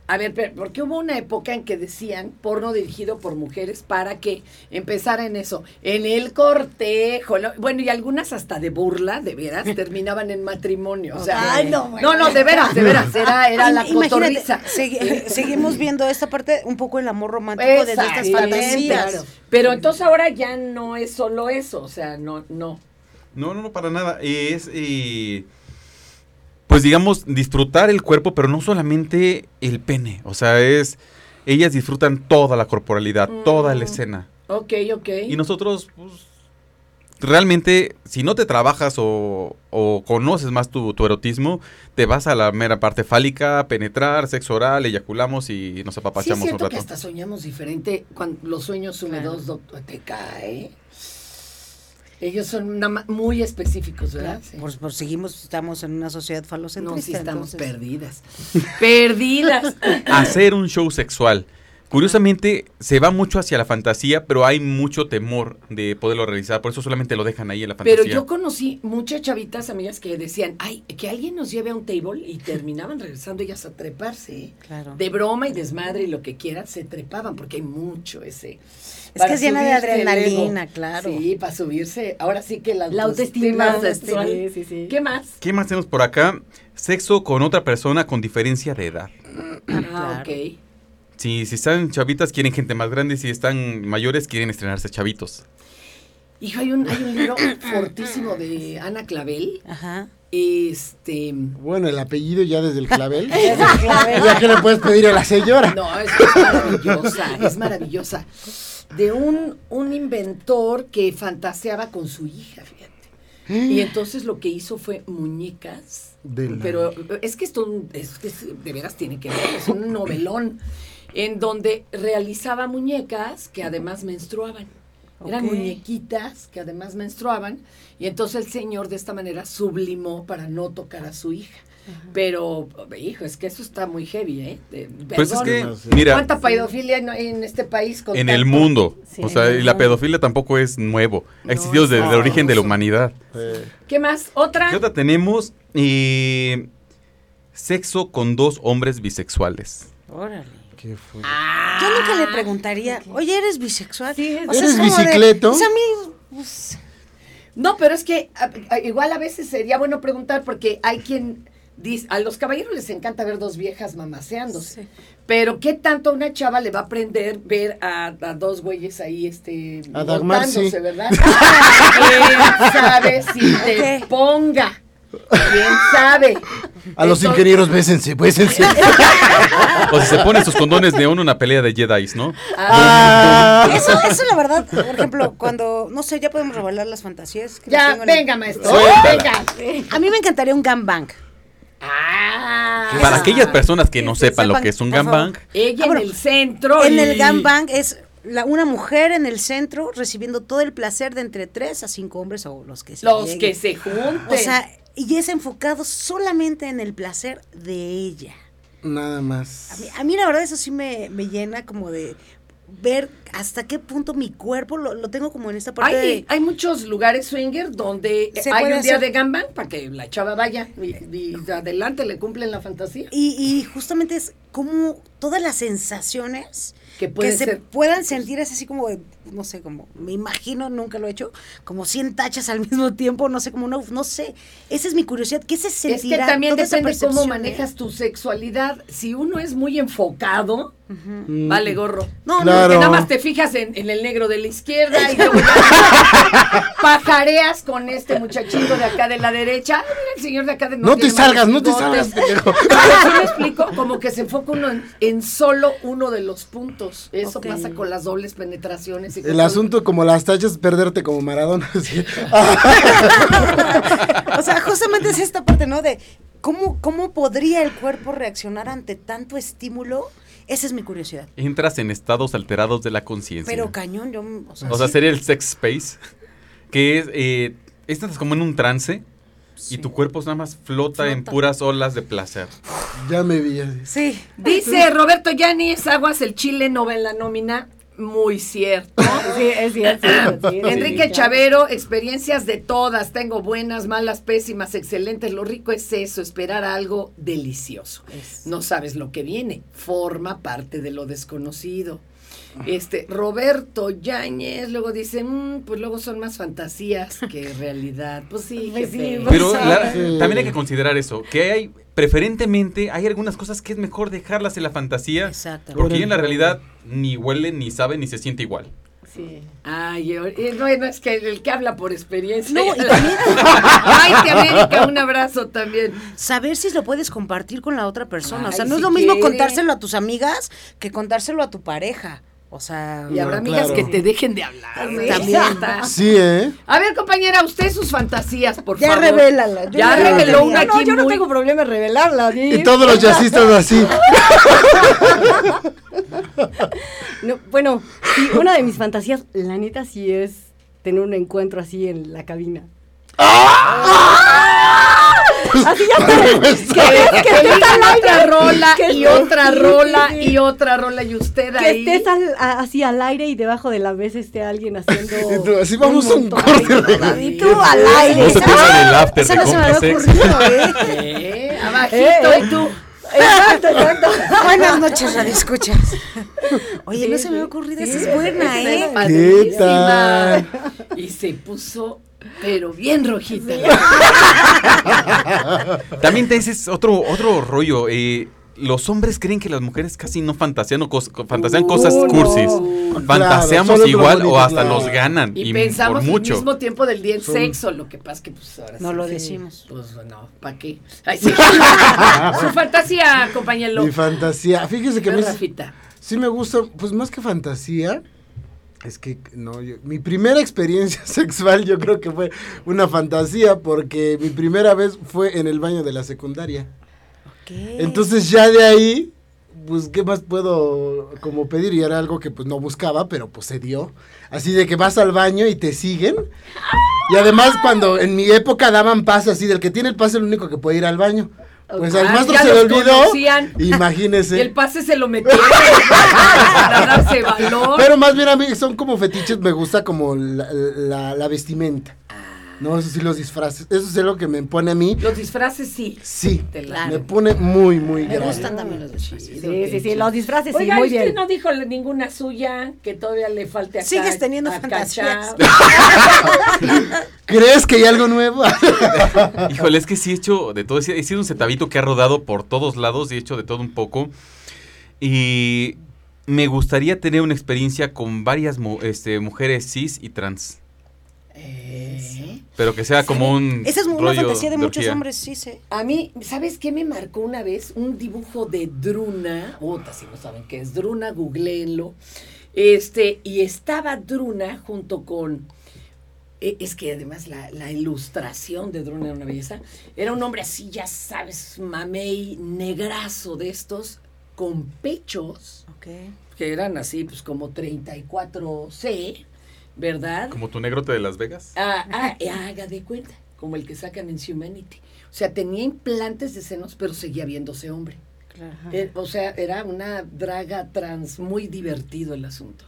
a ver, pero, porque hubo una época en que decían porno dirigido por mujeres para que empezara en eso, en el cortejo, ¿no? bueno, y algunas hasta de burla, de veras, [LAUGHS] terminaban en matrimonio. O sea, Ay, no, no, no, de veras, de veras, era, era la cotorriza. segui- seguimos viendo esta parte, un poco el amor romántico desde estas fantasías. Pero entonces ahora ya no es solo eso, o sea, no, no. No, no, no, para nada. Es, eh, pues digamos, disfrutar el cuerpo, pero no solamente el pene. O sea, es, ellas disfrutan toda la corporalidad, toda la Mm. escena. Ok, ok. Y nosotros, pues, realmente, si no te trabajas o, o conoces más tu, tu erotismo, te vas a la mera parte fálica, penetrar, sexo oral, eyaculamos y nos Sí es apapachamos un cierto que hasta soñamos diferente cuando los sueños húmedos doctor, te cae. Ellos son muy específicos, ¿verdad? Sí. Por, por seguimos, estamos en una sociedad falocentrista. No, sí estamos entonces- perdidas. [LAUGHS] perdidas. Hacer un show sexual. Curiosamente, se va mucho hacia la fantasía, pero hay mucho temor de poderlo realizar. Por eso solamente lo dejan ahí en la fantasía. Pero yo conocí muchas chavitas amigas que decían, ay, que alguien nos lleve a un table y terminaban regresando ellas a treparse. ¿eh? Claro. De broma y desmadre y lo que quieran, se trepaban porque hay mucho ese. Es que es llena de el adrenalina, claro. Sí, para subirse. Ahora sí que la, La autoestima. Sí, sí, sí. ¿Qué más? ¿Qué más tenemos por acá? Sexo con otra persona con diferencia de edad. Ah, claro. ok. Si, si están chavitas, quieren gente más grande. Si están mayores, quieren estrenarse chavitos. Hijo, hay un, hay un libro [COUGHS] fortísimo de Ana Clavel. Ajá. Este. Bueno, el apellido ya desde el clavel. [LAUGHS] ya que le puedes pedir a la señora. No, es, es maravillosa, es maravillosa. De un, un inventor que fantaseaba con su hija, fíjate. Y entonces lo que hizo fue muñecas. De la- Pero es que esto es, de veras tiene que ver, es un novelón en donde realizaba muñecas que además menstruaban. Eran muñequitas que además menstruaban y entonces el señor de esta manera sublimó para no tocar a su hija. Pero, hijo, es que eso está muy heavy, ¿eh? De- Pues es que, mira, ¿Cuánta pedofilia en, en este país? con en el mundo. Sí, o sea, y la pedofilia tampoco es nuevo. Ha No, existido desde es el origen de la humanidad. Eh, ¿Qué más? ¿Otra? ¿Qué otra tenemos? Eh, sexo con dos hombres bisexuales. Órale. ¿qué fue? Yo nunca le preguntaría, oye, ¿eres bisexual? Sí, O sea, ¿Eres es como de, bicicleto? pues a mí, pues, No, pero es que a- a- igual a veces sería bueno preguntar porque hay quien a los caballeros les encanta ver dos viejas mamaseándose. Sí. Pero ¿qué tanto a una chava le va a aprender ver a, a dos güeyes ahí este A Dagmar, sí. botándose, ¿verdad? [LAUGHS] ¿Quién sabe si te Ok. ponga? ¿Quién sabe? A los Entonces- ingenieros, bésense, bésense. [LAUGHS] O si se ponen sus condones de uno una pelea de Jedi's, ¿no? Ah, Eso, eso la verdad, por ejemplo, cuando, no sé, ya podemos revelar las fantasías. que ya, tengo en el- venga, maestro. Suéltala. Venga. A mí me encantaría un gangbang. Ah, Para aquellas personas que no Que sepan lo que es un gangbang, Ella Ah, bueno, en el centro. En y- el gangbang es la, una mujer en el centro recibiendo todo el placer de entre tres a cinco hombres o los que se Los lleguen. que se junten. O sea, y es enfocado solamente en el placer de ella. nada A más. mí, a mí la verdad eso sí me, me llena como de ver hasta qué punto mi cuerpo lo, lo tengo como en esta parte Hay, de... hay muchos lugares swinger donde hay un día de gangbang para que la chava vaya y, y adelante le cumplen la fantasía. Y, y justamente es como todas las sensaciones Que se ser. puedan sentir es así como, no sé, como, me imagino, nunca lo he hecho, como 100 tachas al [LAUGHS] mismo tiempo, no sé, como no, no sé. Esa es mi curiosidad. ¿Qué se Es sentirá? que también depende cómo manejas ¿eh? tu sexualidad. Si uno es muy enfocado, Mm, vale gorro. No, Claro. Porque nada más te fijas en, en el negro de la izquierda y luego ya pajareas con este muchachito de acá de la derecha. Ay, mira el señor de acá de No te salgas, no te salgas, [LAUGHS] sí me explico, como que se enfoca uno en, en solo uno de los puntos. Eso pasa con las dobles penetraciones. Y El asunto como las tachas, perderte como Maradona. [LAUGHS] sí. o sea, justamente es esta parte, ¿no? De cómo, cómo podría el cuerpo reaccionar ante tanto estímulo. Esa es mi curiosidad. entras en estados alterados de la conciencia. Pero cañón, yo, o sea, O sea, sería el sex space, que es, eh, estás como en un trance y tu cuerpo nada más flota, en puras olas de placer. Ya me vi. Sí. Dice Roberto Yanis, Aguas, el Chile no va en la nómina. Muy cierto. Sí, es cierto. sí, [LAUGHS] Enrique Chavero, experiencias de todas. Tengo buenas, malas, pésimas, excelentes. Lo rico es eso, esperar algo delicioso. No sabes lo que viene. Forma parte de lo desconocido. Este, Roberto Yáñez, luego dice, "Mm, pues luego son más fantasías que [LAUGHS] realidad. Pues sí, Pues sí, pues Pero la- Sí. también hay que considerar eso, que hay, preferentemente, hay algunas cosas que es mejor dejarlas en la fantasía, porque en la realidad ni huele, ni sabe, ni se siente igual. Sí. Ay, yo- eh, es que el, que habla por experiencia. No, y [LAUGHS] también- Ay, te América, un abrazo también. Saber si lo puedes compartir con la otra persona. o sea, no es lo mismo quiere. contárselo a tus amigas que contárselo a tu pareja. O sea, Y habrá No, amigas claro. que te dejen de hablar. Sí. También. [LAUGHS] Sí, ¿eh? A ver, compañera, usted sus fantasías, por ya favor. revélala. Ya no reveló una No, aquí yo no muy- tengo problema en revelarla. ¿sí? Y todos los jazzistas así. [LAUGHS] No, bueno, sí, una de mis fantasías, la neta, sí es tener un encuentro así en la cabina. [LAUGHS] Así ya sabes. Que, que digan otra rola que y estés- otra sí, rola sí, sí. y otra rola y usted Que ahí. estés al- a- así al aire y debajo de la mesa esté alguien haciendo. [LAUGHS] Y tú, así vamos a un montón corte de- Y tú al aire. No se del after Esa de no se me había ocurrido, ¿eh? [LAUGHS] Eh, abajito Eh. y tú. Exacto, exacto. Buenas noches, Radio Escuchas. Oye, Sí, no se me había ocurrido, sí, esa es buena, ¿eh? es ¿Qué tal? Y se puso, pero bien rojita. [LAUGHS] También te dices otro, otro rollo. eh, los hombres creen que las mujeres casi no fantasean o cos- fantasean cosas Uh, no. cursis. Fantaseamos igual bonito, o hasta claro. nos ganan. Y, Y, pensamos por mucho. al mismo tiempo del día en Son- sexo, lo que pasa es que pues ahora No sí, lo decimos. Pues no, ¿para qué? Ay, sí. [LAUGHS] Su fantasía, compañero. Mi fantasía. Fíjese que Rafita. sí me gusta, pues más que fantasía. Es que no, yo- mi primera experiencia [LAUGHS] sexual yo creo que fue una fantasía porque mi primera vez fue en el baño de la secundaria. ¿Qué? Entonces ya de ahí, pues qué más puedo como pedir y era algo que pues no buscaba, pero pues se dio. Así de que vas al baño y te siguen. Y además cuando en mi época daban pase así, del que tiene el pase es el único que puede ir al baño. Pues al Ah, maestro se le olvidó. conocían. Imagínese. [LAUGHS] Y el pase se lo metieron [LAUGHS] para darse valor. Pero más bien a mí son como fetiches, me gusta como la, la- la vestimenta. No, eso sí los disfraces. Eso es lo que me pone a mí. Los disfraces sí. Sí, Te la- me pone muy, muy Me grande. gustan también los disfraces. Sí, sí, sí, los disfraces, sí, Oiga, muy usted bien. no dijo ninguna suya que todavía le falte acá. Sigues teniendo a fantasías. cachar. [LAUGHS] ¿Crees que hay algo nuevo? [LAUGHS] Híjole, es que sí he hecho de todo. He sido un cetabito que ha rodado por todos lados y he hecho de todo un poco. Y me gustaría tener una experiencia con varias este, mujeres cis y trans. Eh, Pero que sea como un. Esa es una fantasía de muchos orgía. hombres, sí, sí. A mí, ¿sabes qué me marcó una vez? Un dibujo de Druna. Puta, si no saben qué es Druna, googleenlo. Este, y estaba Druna junto con. eh, Es que además la, la ilustración de Druna era una belleza. Era un hombre así, ya sabes, mamey, negrazo de estos, con pechos, Ok. que eran así, pues como 34C, ¿verdad? Como tu negrote de Las Vegas. Ah, ah, haga de cuenta, como el que sacan en Humanity. O sea, tenía implantes de senos, pero seguía viéndose hombre. Eh, o sea, era una draga trans, muy divertido el asunto.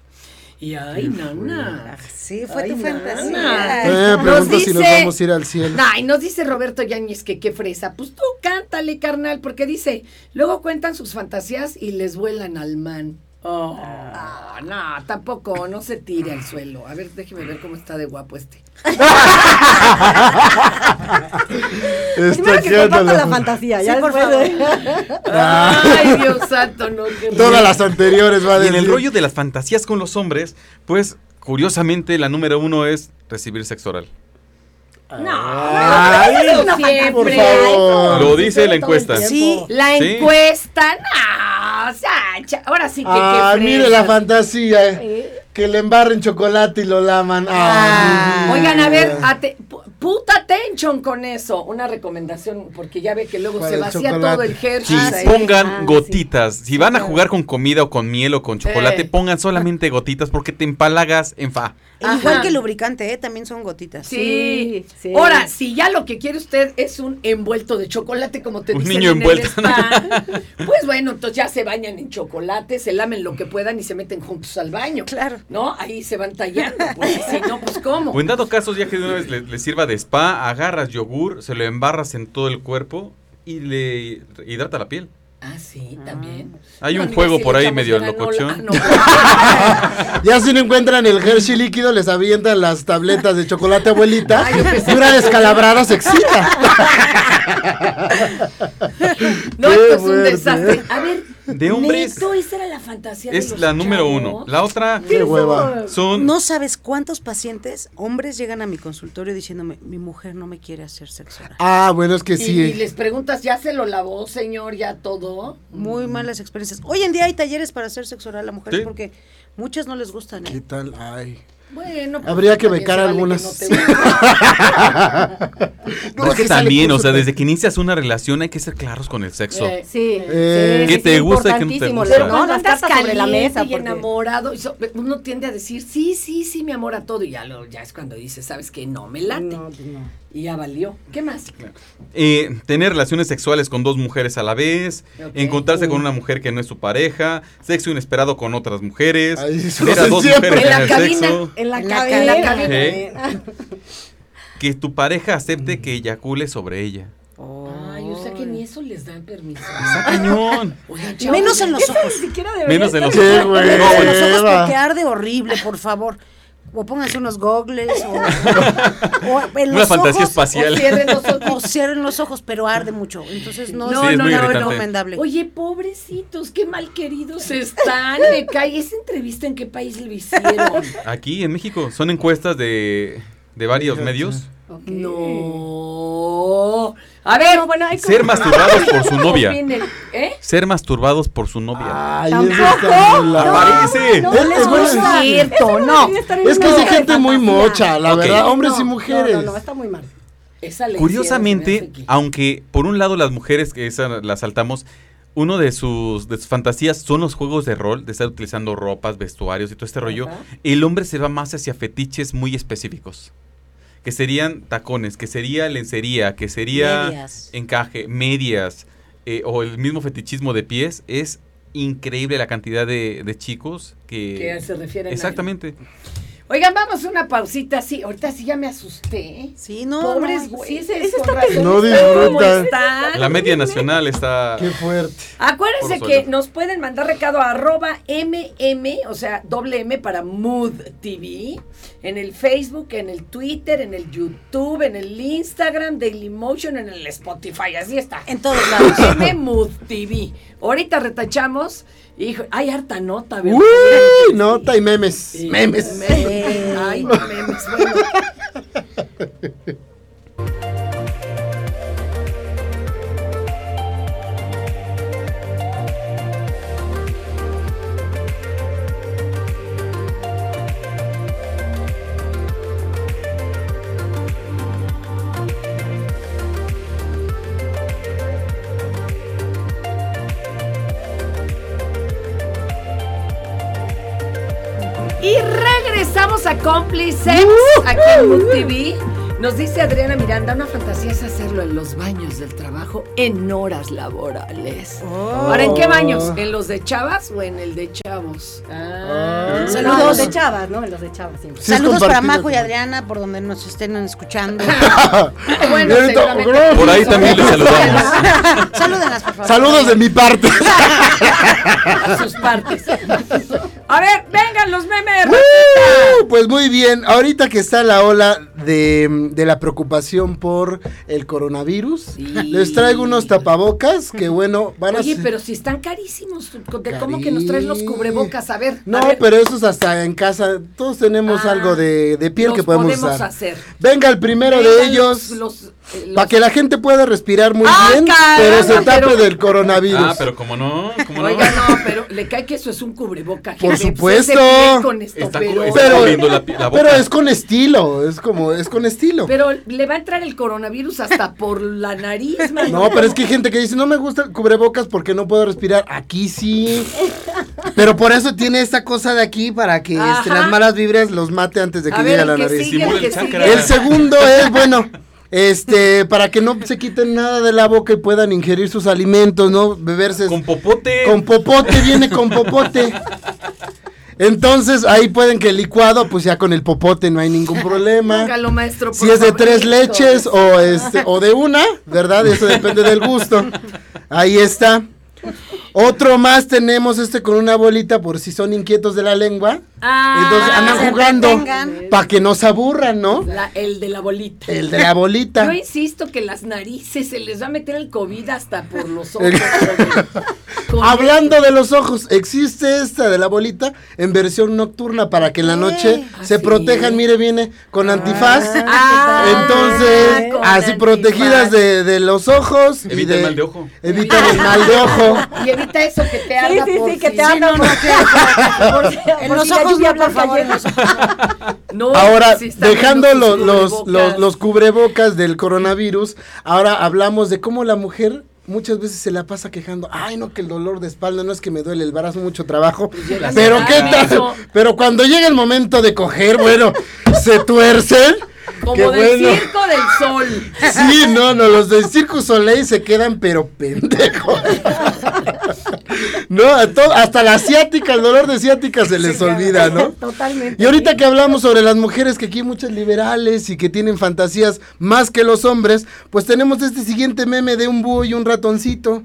Y ay, nana. Sí, fue Ay, tu fantasía. Eh, Nos pregunto si nos vamos a ir al cielo. Ay, nos dice Roberto Yáñez que qué fresa. Pues tú cántale, carnal, porque dice, luego cuentan sus fantasías y les vuelan al man. Oh, ah, no, tampoco, no se tire al suelo. A ver, déjeme ver cómo está de guapo este. Primero que Está comparta la fantasía, ya Sí, por de- Ay, Dios santo, no. Todas las anteriores va a Y en el rollo de las fantasías con los hombres, pues curiosamente la número uno es recibir sexo oral. Ay, por siempre. favor. Lo dice la encuesta. Sí. La encuesta, no, o sea, ahora sí que Ah, qué mire la fantasía. eh. Que le embarren chocolate y lo laman. Ah, Ah, Oigan, a ver, ate- Puta attention con eso. Una recomendación, porque ya ve que luego se el vacía chocolate. todo el Hershey. Sí, Ah, sí. pongan Ah, sí. gotitas. Si van a jugar con comida o con miel o con chocolate, Eh. pongan solamente gotitas porque te empalagas en fa. Ajá. Igual que el lubricante, ¿eh? También son gotitas. Sí. Sí, sí. Ahora, si ya lo que quiere usted es un envuelto de chocolate, como te Un dicen niño en el envuelto. spa, [LAUGHS] pues bueno, entonces ya se bañan en chocolate, se lamen lo que puedan y se meten juntos al baño. Claro. ¿No? Ahí se van tallando, porque si no, pues ¿cómo? O en dado caso, ya que de una vez le, le sirva de spa, agarras yogur, se lo embarras en todo el cuerpo y le hidrata la piel. Ah, sí, también. Hay No, un juego si por ahí medio locochón. Ah, [LAUGHS] no, Ya si no encuentran el Hershey líquido, les avientan las tabletas de chocolate abuelita. Ay, y una descalabrada se excita. [LAUGHS] no, esto es un desastre. A ver, De hombres neto, esa era la fantasía de es los la número uno. La otra Qué hueva. son... No sabes cuántos pacientes, hombres, llegan a mi consultorio diciéndome, mi mujer no me quiere hacer sexo oral. Ah, bueno, es que sí. y les preguntas, ¿ya se lo lavó, señor? ¿Ya todo? Muy malas experiencias. Hoy en día hay talleres para hacer sexo oral a mujeres Sí. porque muchas no les gustan. ¿Qué ¿eh? tal? Ay. Bueno, pues, Habría que becar que algunas. [LAUGHS] no es que también, o sea, desde que inicias una relación hay que ser claros con el sexo. Eh, Sí. Eh, sí, ¿Qué sí, te es gusta y qué no te gusta? Pero ¿no? Las cartas sobre la mesa. y porque- enamorado, y so- uno tiende a decir, sí, sí, sí, mi amor, a todo. Y ya, lo, ya es cuando dices, ¿sabes que No me late. No, pues no. Y ya valió. ¿Qué más? Eh, tener relaciones sexuales con dos mujeres a la vez, Ok. encontrarse con una mujer que no es su pareja, sexo inesperado con otras mujeres, Ay, ver a dos siempre. mujeres En la cabina. sexo, En la En cabina. ca- en la cabina. cabina. que tu pareja acepte que eyacule sobre ella. Ay, o sea que ni eso les dan permiso. Está cañón. Chavos, Menos en los ojos. ni siquiera Menos en los ojos. No, bueno, los ojos porque arde horrible, por favor. O pónganse unos gogles o, [LAUGHS] o en Una los fantasía ojos, espacial. O cierren los ojos. O cierren los ojos, pero arde mucho. Entonces no, Sí, es no, muy no, no. recomendable. Oye, pobrecitos, qué mal queridos están. Me cae. ¿Esa entrevista en qué país lo hicieron? Aquí en México son encuestas de, de varios medios. Ok. No. A ver, No, bueno, hay como- Ser masturbados por su [LAUGHS] novia. ¿Eh? Ser masturbados por su novia. Ay, Tampoco. eso está muy largo. Aparece. No, Es- no, es no, bueno cierto, eso no. debería estar en Es que una es de obra gente muy fantasía. mocha, la Ok. verdad, hombres No, y mujeres. No, no, está muy mal. Esa Curiosamente, hicieron, se me hace que- aunque por un lado las mujeres, que esa la saltamos, uno de sus, de sus fantasías son los juegos de rol, de estar utilizando ropas, vestuarios y todo este rollo, Ajá. el hombre se va más hacia fetiches muy específicos. Que serían tacones, que sería lencería, que sería Medias. encaje, medias, eh, o el mismo fetichismo de pies. Es increíble la cantidad de, de chicos que... que se refieren a. Exactamente. Oigan, vamos una pausita, sí. Ahorita sí ya me asusté. Sí, no. Pobres güeyes. sí, No disfrutan. La media nacional está... Qué fuerte. Acuérdense que nos pueden mandar recado a arroba MM, o sea, doble M para Mood TV, en el Facebook, en el Twitter, en el YouTube, en el Instagram, Dailymotion, en el Spotify, así está. En todos lados. M Mood TV. Ahorita retachamos. Hijo, hay harta nota, ¿verdad? Uy, nota y memes. Sí, Memes. memes. Ay, memes. Bueno. [LAUGHS] a Cómplices aquí en Mood TV. Nos dice Adriana Miranda, una fantasía es hacerlo en los baños del trabajo en horas laborales. ¿Ahora en qué baños? ¿En los de chavas o en el de chavos? Ah. Ah. No, Saludos. en los de chavas, ¿no? En los de chavas. Sí, Saludos para Majo y. Adriana, por donde nos estén escuchando. [LAUGHS] Bueno. Por ahí también les saludamos. Salúdenlas, por favor. Saludos de mi parte. a [LAUGHS] sus partes. [LAUGHS] A ver, vengan los memes. Uh, pues muy bien, ahorita que está la ola de, de la preocupación por el coronavirus, Sí. les traigo unos tapabocas que bueno, van a Oye, ser- pero si están carísimos, ¿de ¿cómo que nos traen los cubrebocas? A ver. No, a ver. pero esos hasta en casa, todos tenemos Ah, algo de, de piel que podemos, podemos usar. hacer. Venga el primero de ellos, los- los, eh, los- para que la gente pueda respirar muy Ah, bien, caramba, pero se tape pero- del coronavirus. Ah, pero como no, como no. Oiga, no, pero le cae que eso es un cubreboca. Por. Supuesto. Pues ese pie con esto, Está, pero, está Pero- cubriendo la, pi- la boca. Pero es con estilo, es como, es con estilo. pero le va a entrar el coronavirus hasta por la nariz, [LAUGHS] mano. No, pero es que hay gente que dice, no me gusta el cubrebocas porque no puedo respirar. Aquí sí. Pero por eso tiene esta cosa de aquí para que este, las malas vibras los mate antes de que A ver, llegue a la que nariz. sigue. El segundo es, bueno, este, para que no se quiten nada de la boca y puedan ingerir sus alimentos, ¿no? Beberse. Con popote. Con popote, viene con popote. Entonces, ahí pueden que el licuado, pues ya con el popote no hay ningún [LAUGHS] problema. Hágalo, maestro. Si es de tres leches o este o de una, ¿verdad? Eso depende del gusto. Ahí está. Otro más tenemos este con una bolita por si son inquietos de la lengua. Ah, Entonces andan jugando para que no se aburran, ¿no? la- el de la bolita. El de la bolita. Yo insisto que las narices se les va a meter el COVID hasta por los ojos. [LAUGHS] Hablando de los ojos, existe esta de la bolita en versión nocturna para que en la noche ¿Ah, se sí? protejan, mire, viene con antifaz. Ah, Entonces, con así antifaz. protegidas de, de los ojos. y Evita el mal de ojo. Evitan el mal de ojo. Y evita eso que te Sí, haga sí, por sí, que te habla no, no, Por En por los ojos no, por favor. en llega. los ojos. no, Ahora, sí dejando los, los, cubrebocas. los cubrebocas del coronavirus, ahora hablamos de cómo la mujer muchas veces se la pasa quejando, ay no, que el dolor de espalda, no es que me duele el brazo, mucho trabajo, pero qué tal, pero cuando llega el momento de coger, bueno, se tuercen, Como qué del bueno. circo del sol. Sí, no, no, los del Circo Soleil se quedan pero pendejos. No, hasta la asiática, el dolor de asiática se les olvida, ¿no? Totalmente. Y ahorita que hablamos sobre las mujeres, que aquí hay muchas liberales y que tienen fantasías más que los hombres, pues tenemos este siguiente meme de un búho y un ratoncito.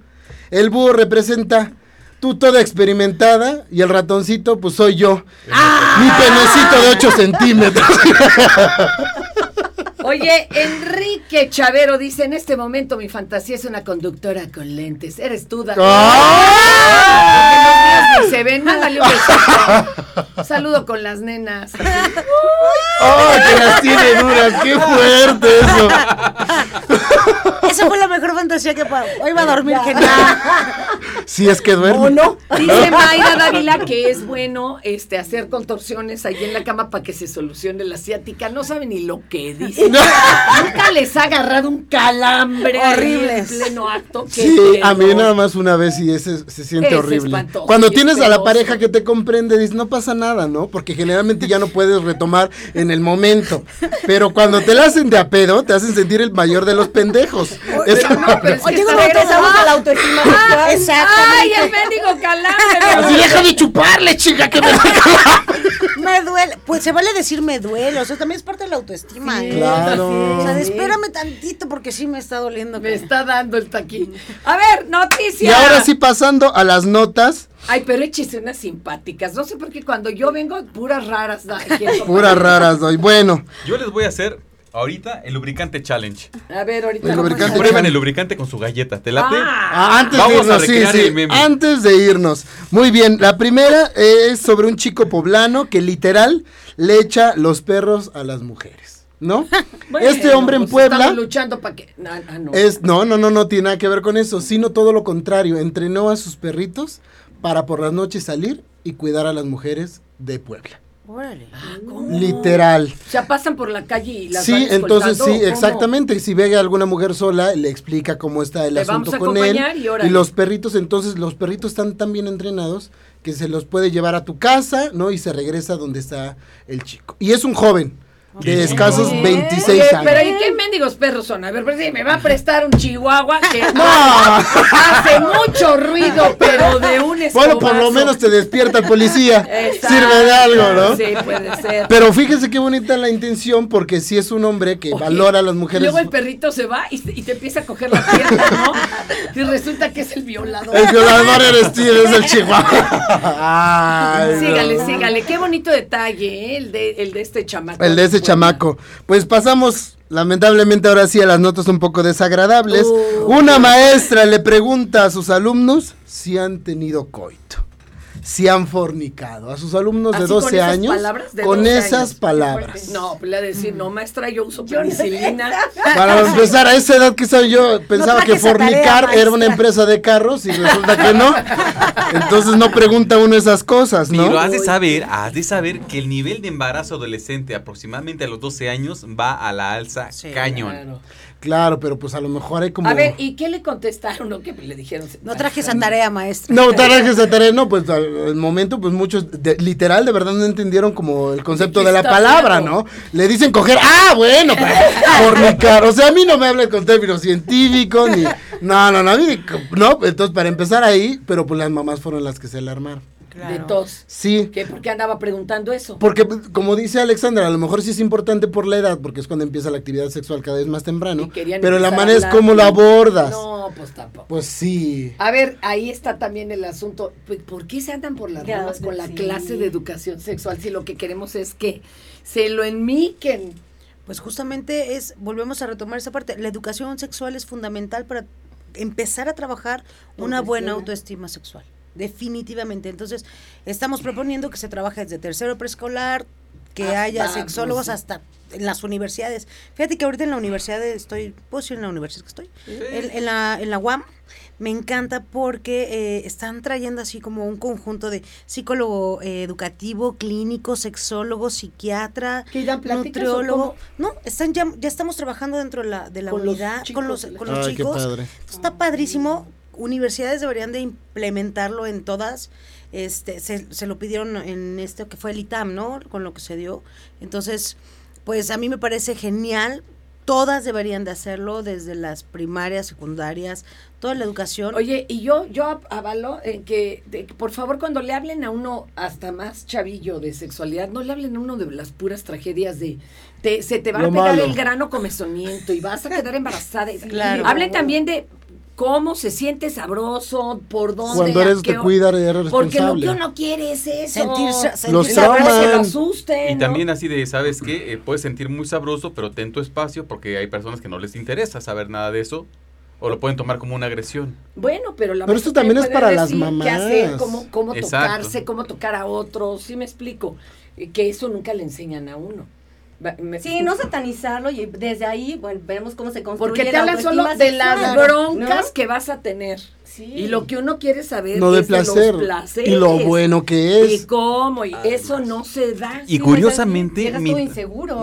El búho representa tú toda experimentada y el ratoncito pues soy yo. Mi penecito de 8 centímetros. [LAUGHS] Oye, Enrique Chavero dice, en este momento mi fantasía es una conductora con lentes. Eres tú, Dani. ¡Ah! Porque los míos ni se ven. Mándale un besito. Saludo con las nenas. ¡Oh, que las tiene duras! ¡Qué fuerte eso! Esa fue la mejor fantasía que puedo. Hoy va a dormir genial. Si es que duerme. ¿O no? Dice Mayra Dávila que es bueno este hacer contorsiones ahí en la cama para que se solucione la ciática. No sabe ni lo que dice. [LAUGHS] Nunca les ha agarrado un calambre ahí Horribles. en pleno acto. Sí, a mí nada más una vez y ese se siente Es horrible. espantoso Cuando tienes a la pareja que te comprende, dices, no pasa nada, ¿no? Porque generalmente ya no puedes retomar en el momento. Pero cuando te la hacen de a pedo, te hacen sentir el mayor de los pendejos. Pero es que Oye, está- regresamos a la autoestima. Exactamente. ¡Ay, el mendigo calambre! Así deja de chuparle, chica, que me [LAUGHS] Me duele. Pues se vale decir me duele. O sea, también es parte de la autoestima. ¿eh? Claro. O sea, espérame tantito porque sí me está doliendo. Me está dando el taquín. A ver, noticia. Y ahora sí, pasando a las notas, Ay, pero échese unas simpáticas. No sé por qué cuando yo vengo, puras raras. da- [LAUGHS] puras raras doy. Bueno, Yo les voy a hacer ahorita el lubricante challenge. A ver, ahorita. El vamos lubricante a- Prueben el lubricante con su galleta. ¿Te late? Ah, Ah, antes Vamos de a irnos, sí, recrear sí, el meme. antes de irnos. Muy bien, la primera es sobre un chico poblano que literal le echa los perros a las mujeres, ¿no? [LAUGHS] bueno, este hombre en pues Puebla luchando para que. Ah, ah, no. es no, no, no, no tiene nada que ver con eso, sino todo lo contrario, entrenó a sus perritos para por las noches salir y cuidar a las mujeres de Puebla. Órale. Ah, ¿cómo? Literal. O sea, pasan por la calle y las Sí, van entonces sí, exactamente. Si ve a alguna mujer sola, le explica cómo está el asunto a con él. acompañar y órale. Y los perritos, entonces, los perritos están tan bien entrenados que se los puede llevar a tu casa, ¿no? Y se regresa donde está el chico. Y es un joven de escasos chingón. 26 Oye, años. Pero ¿y qué mendigos perros son? A ver, pues sí, me va a prestar un chihuahua que [LAUGHS] No. hace mucho ruido, pero de un [LAUGHS] Bueno, por lo escobazo. menos te despierta el policía. Exacto. Sirve de algo, ¿no? Sí, puede ser. Pero fíjese qué bonita la intención, porque si es un hombre que Oye, valora a las y mujeres. Luego el perrito se va y, te- y te empieza a coger la pierna, ¿no? [LAUGHS] Y resulta que es el violador. El violador eres tú, es el chihuahua. Ay, no. Sígale, sígale. Qué bonito detalle, ¿eh? El de, el de este chamaco. El de ese Chamaco. Pues pasamos, lamentablemente, ahora sí a las notas un poco desagradables. Uh. Una maestra le pregunta a sus alumnos si han tenido coito. Si han fornicado a sus alumnos de ¿Así con 12 esas años palabras? De con 12 esas años. palabras. No, pues le de decir, no, maestra, yo uso penicilina. [LAUGHS] Para empezar, a esa edad que estaba yo, pensaba que tarea, fornicar era una empresa de carros y resulta que no. Entonces no pregunta uno esas cosas, Pero ¿no? has de saber, has de saber que el nivel de embarazo adolescente aproximadamente a los 12 años va a la alza Sí, cañón. Claro. Claro, pero pues a lo mejor hay como... A ver, ¿y qué le contestaron o qué le dijeron? No traje esa tarea, maestra. No, traje esa tarea, no, pues al, al momento, pues muchos, de- literal, de verdad no entendieron como el concepto de la palabra? ¿no? Le dicen coger, ah, bueno, pues, [LAUGHS] fornicar, o sea, a mí no me hablen con términos científicos, ni, no, no, no, a mí, no, entonces para empezar ahí, pero pues las mamás fueron las que se De tos. Sí, ¿Qué? ¿Por qué andaba preguntando eso? porque pues, como dice Alexandra, a lo mejor sí es importante por la edad, porque es cuando empieza la actividad sexual cada vez más temprano, pero la manera es cómo lo abordas. No, pues tampoco. Pues sí. A ver, ahí está también el asunto. ¿Por qué se andan por las ramas con la sí. clase de educación sexual si lo que queremos es que se lo enmiquen? Pues justamente es, volvemos a retomar esa parte, la educación sexual es fundamental para empezar a trabajar una buena autoestima sexual, definitivamente. Entonces, estamos proponiendo que se trabaje desde tercero preescolar, que Ah, haya sexólogos hasta en las universidades. Fíjate que ahorita en la universidad estoy, ¿puedo decir en la universidad que estoy? En, en la, en la UAM me encanta porque eh, están trayendo así como un conjunto de psicólogo eh, educativo, clínico, sexólogo, psiquiatra, ¿Que dan pláticas o nutriólogo. No, están ya, ya estamos trabajando dentro de la, de la Con los unidad chicos con los, con los Ay, qué chicos. padre. Está padrísimo. Universidades deberían de implementarlo en todas. Este, se, se lo pidieron en este que fue el ITAM, ¿no? Con lo que se dio. Entonces, pues a mí me parece genial. Todas deberían de hacerlo, desde las primarias, secundarias, toda la educación. Oye, y yo, yo avalo en que, de por favor, cuando le hablen a uno hasta más chavillo de sexualidad, no le hablen a uno de las puras tragedias de te, se te va Lo a pegar malo. el grano comezoniento y vas a quedar embarazada. [LAUGHS] Claro. Hablen también de cómo se siente sabroso, por dónde. Cuando eres de cuidar, eres Porque lo que uno quiere es eso. Sentirse- sentirse Los que lo asusten, Y ¿no? también así de, ¿sabes qué? Eh, puedes sentir muy sabroso, pero ten tu espacio porque hay personas que no les interesa saber nada de eso o lo pueden tomar como una agresión. Bueno, pero la Pero esto también es para las mamás. Qué hacer, cómo, cómo Exacto. tocarse, cómo tocar a otros, ¿sí me explico? Eh, Que eso nunca le enseñan a uno. Me- Sí, no satanizarlo y desde ahí, bueno, vemos cómo se construye Porque te la hablan solo de las broncas ¿no? que vas a tener. Sí. Y lo que uno quiere saber No es de placer. los placeres. Y lo bueno que Y es. cómo, y eso no se da. Y Sí, curiosamente,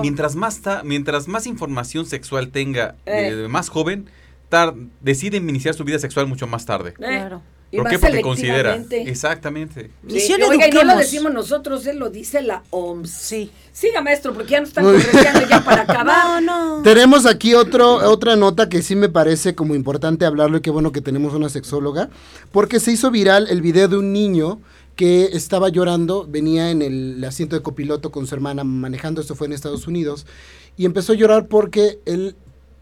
mientras más ta- mientras más información sexual tenga Eh. de más joven, tar- deciden iniciar su vida sexual mucho más tarde. Eh, Claro. ¿Por qué? Porque considera. Exactamente. Sí, oiga, y no lo decimos nosotros, él lo dice la OMS. Sí. Siga, maestro, porque ya nos están correteando ya para [LAUGHS] acabar. No, no. Tenemos aquí otro, otra nota que sí me parece como importante hablarlo y qué bueno que tenemos una sexóloga, porque se hizo viral el video de un niño que estaba llorando, venía en el asiento de copiloto con su hermana manejando, esto fue en Estados Unidos, y empezó a llorar porque él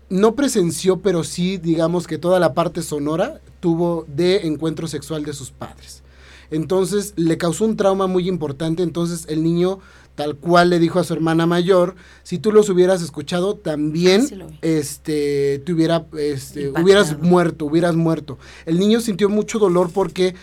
no presenció, pero sí, digamos que toda la parte sonora tuvo de encuentro sexual de sus padres. Entonces le causó un trauma muy importante, entonces el niño tal cual le dijo a su hermana mayor, si tú los hubieras escuchado también, sí este, te hubiera, este, hubieras muerto, hubieras muerto. El niño sintió mucho dolor porque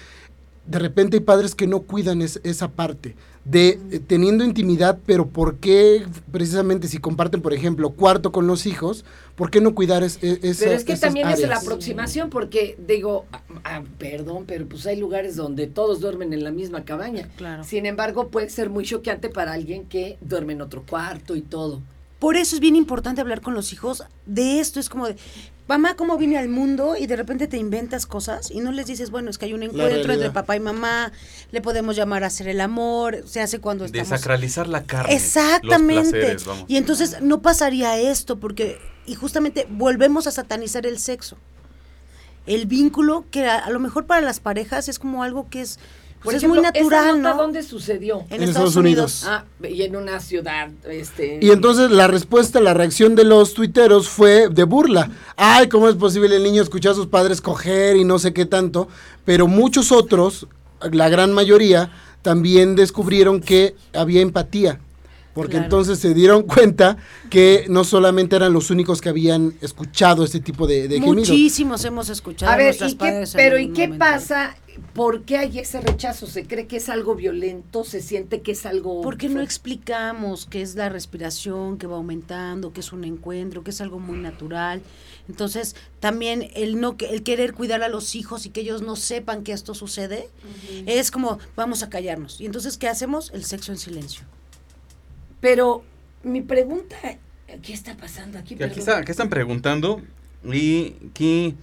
de repente hay padres que no cuidan es- esa parte de eh, teniendo intimidad, pero ¿por qué precisamente si comparten, por ejemplo, cuarto con los hijos, ¿por qué no cuidar es, es- esa- Pero es que esas también es la aproximación, porque digo, ah, ah, perdón, pero pues hay lugares donde todos duermen en la misma cabaña. Claro. Sin embargo, puede ser muy choqueante para alguien que duerme en otro cuarto y todo. Por eso es bien importante hablar con los hijos de esto. Es como de, mamá, ¿cómo vine al mundo? Y de repente te inventas cosas y no les dices, bueno, es que hay un encuentro entre papá y mamá, le podemos llamar a hacer el amor, se hace cuando estamos... Desacralizar la carne. Exactamente. Los placeres, vamos. Y entonces no pasaría esto porque, y justamente volvemos a satanizar el sexo. El vínculo que a, a lo mejor para las parejas es como algo que es, pues Por es ejemplo, muy natural, ¿esa nota ¿no? ¿Dónde sucedió? En, En Estados, Estados Unidos. Unidos. Ah, y en una ciudad, este... Y entonces la respuesta, la reacción de los tuiteros fue de burla. Ay, ¿cómo es posible el niño escuchar a sus padres coger y no sé qué tanto? Pero muchos otros, la gran mayoría, también descubrieron que había empatía. Porque Claro. entonces se dieron [LAUGHS] cuenta que no solamente eran los únicos que habían escuchado este tipo de, de gemidos. Muchísimos hemos escuchado A ver, ¿y qué, pero ¿y qué momento. pasa ¿por qué hay ese rechazo? ¿Se cree que es algo violento? ¿Se siente que es algo... Porque no explicamos qué es la respiración, que va aumentando, que es un encuentro, que es algo muy natural. Entonces, también el no el querer cuidar a los hijos y que ellos no sepan que esto sucede, es como vamos a callarnos. Y entonces, ¿qué hacemos? El sexo en silencio. Pero mi pregunta, ¿qué está pasando aquí? aquí, está, aquí están preguntando y que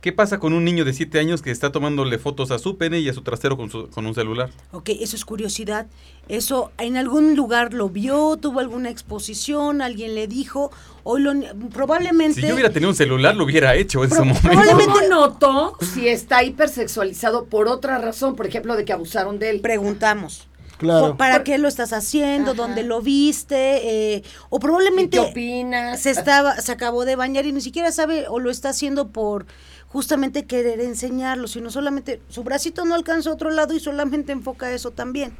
¿Qué pasa con un niño de 7 años que está tomándole fotos a su pene y a su trasero con, su, con un celular? Ok, eso es curiosidad. Eso en algún lugar lo vio, tuvo alguna exposición, alguien le dijo, o lo, probablemente... Si yo hubiera tenido un celular, lo hubiera hecho en su momento. Probablemente notó si está hipersexualizado por otra razón, por ejemplo, de que abusaron de él. Preguntamos. Claro. ¿Para qué lo estás haciendo? ¿Dónde lo viste? Eh, o probablemente... ¿Qué opinas? Se, estaba, se acabó de bañar y ni siquiera sabe o lo está haciendo por justamente querer enseñarlo, sino solamente su bracito no alcanza a otro lado y solamente enfoca eso también.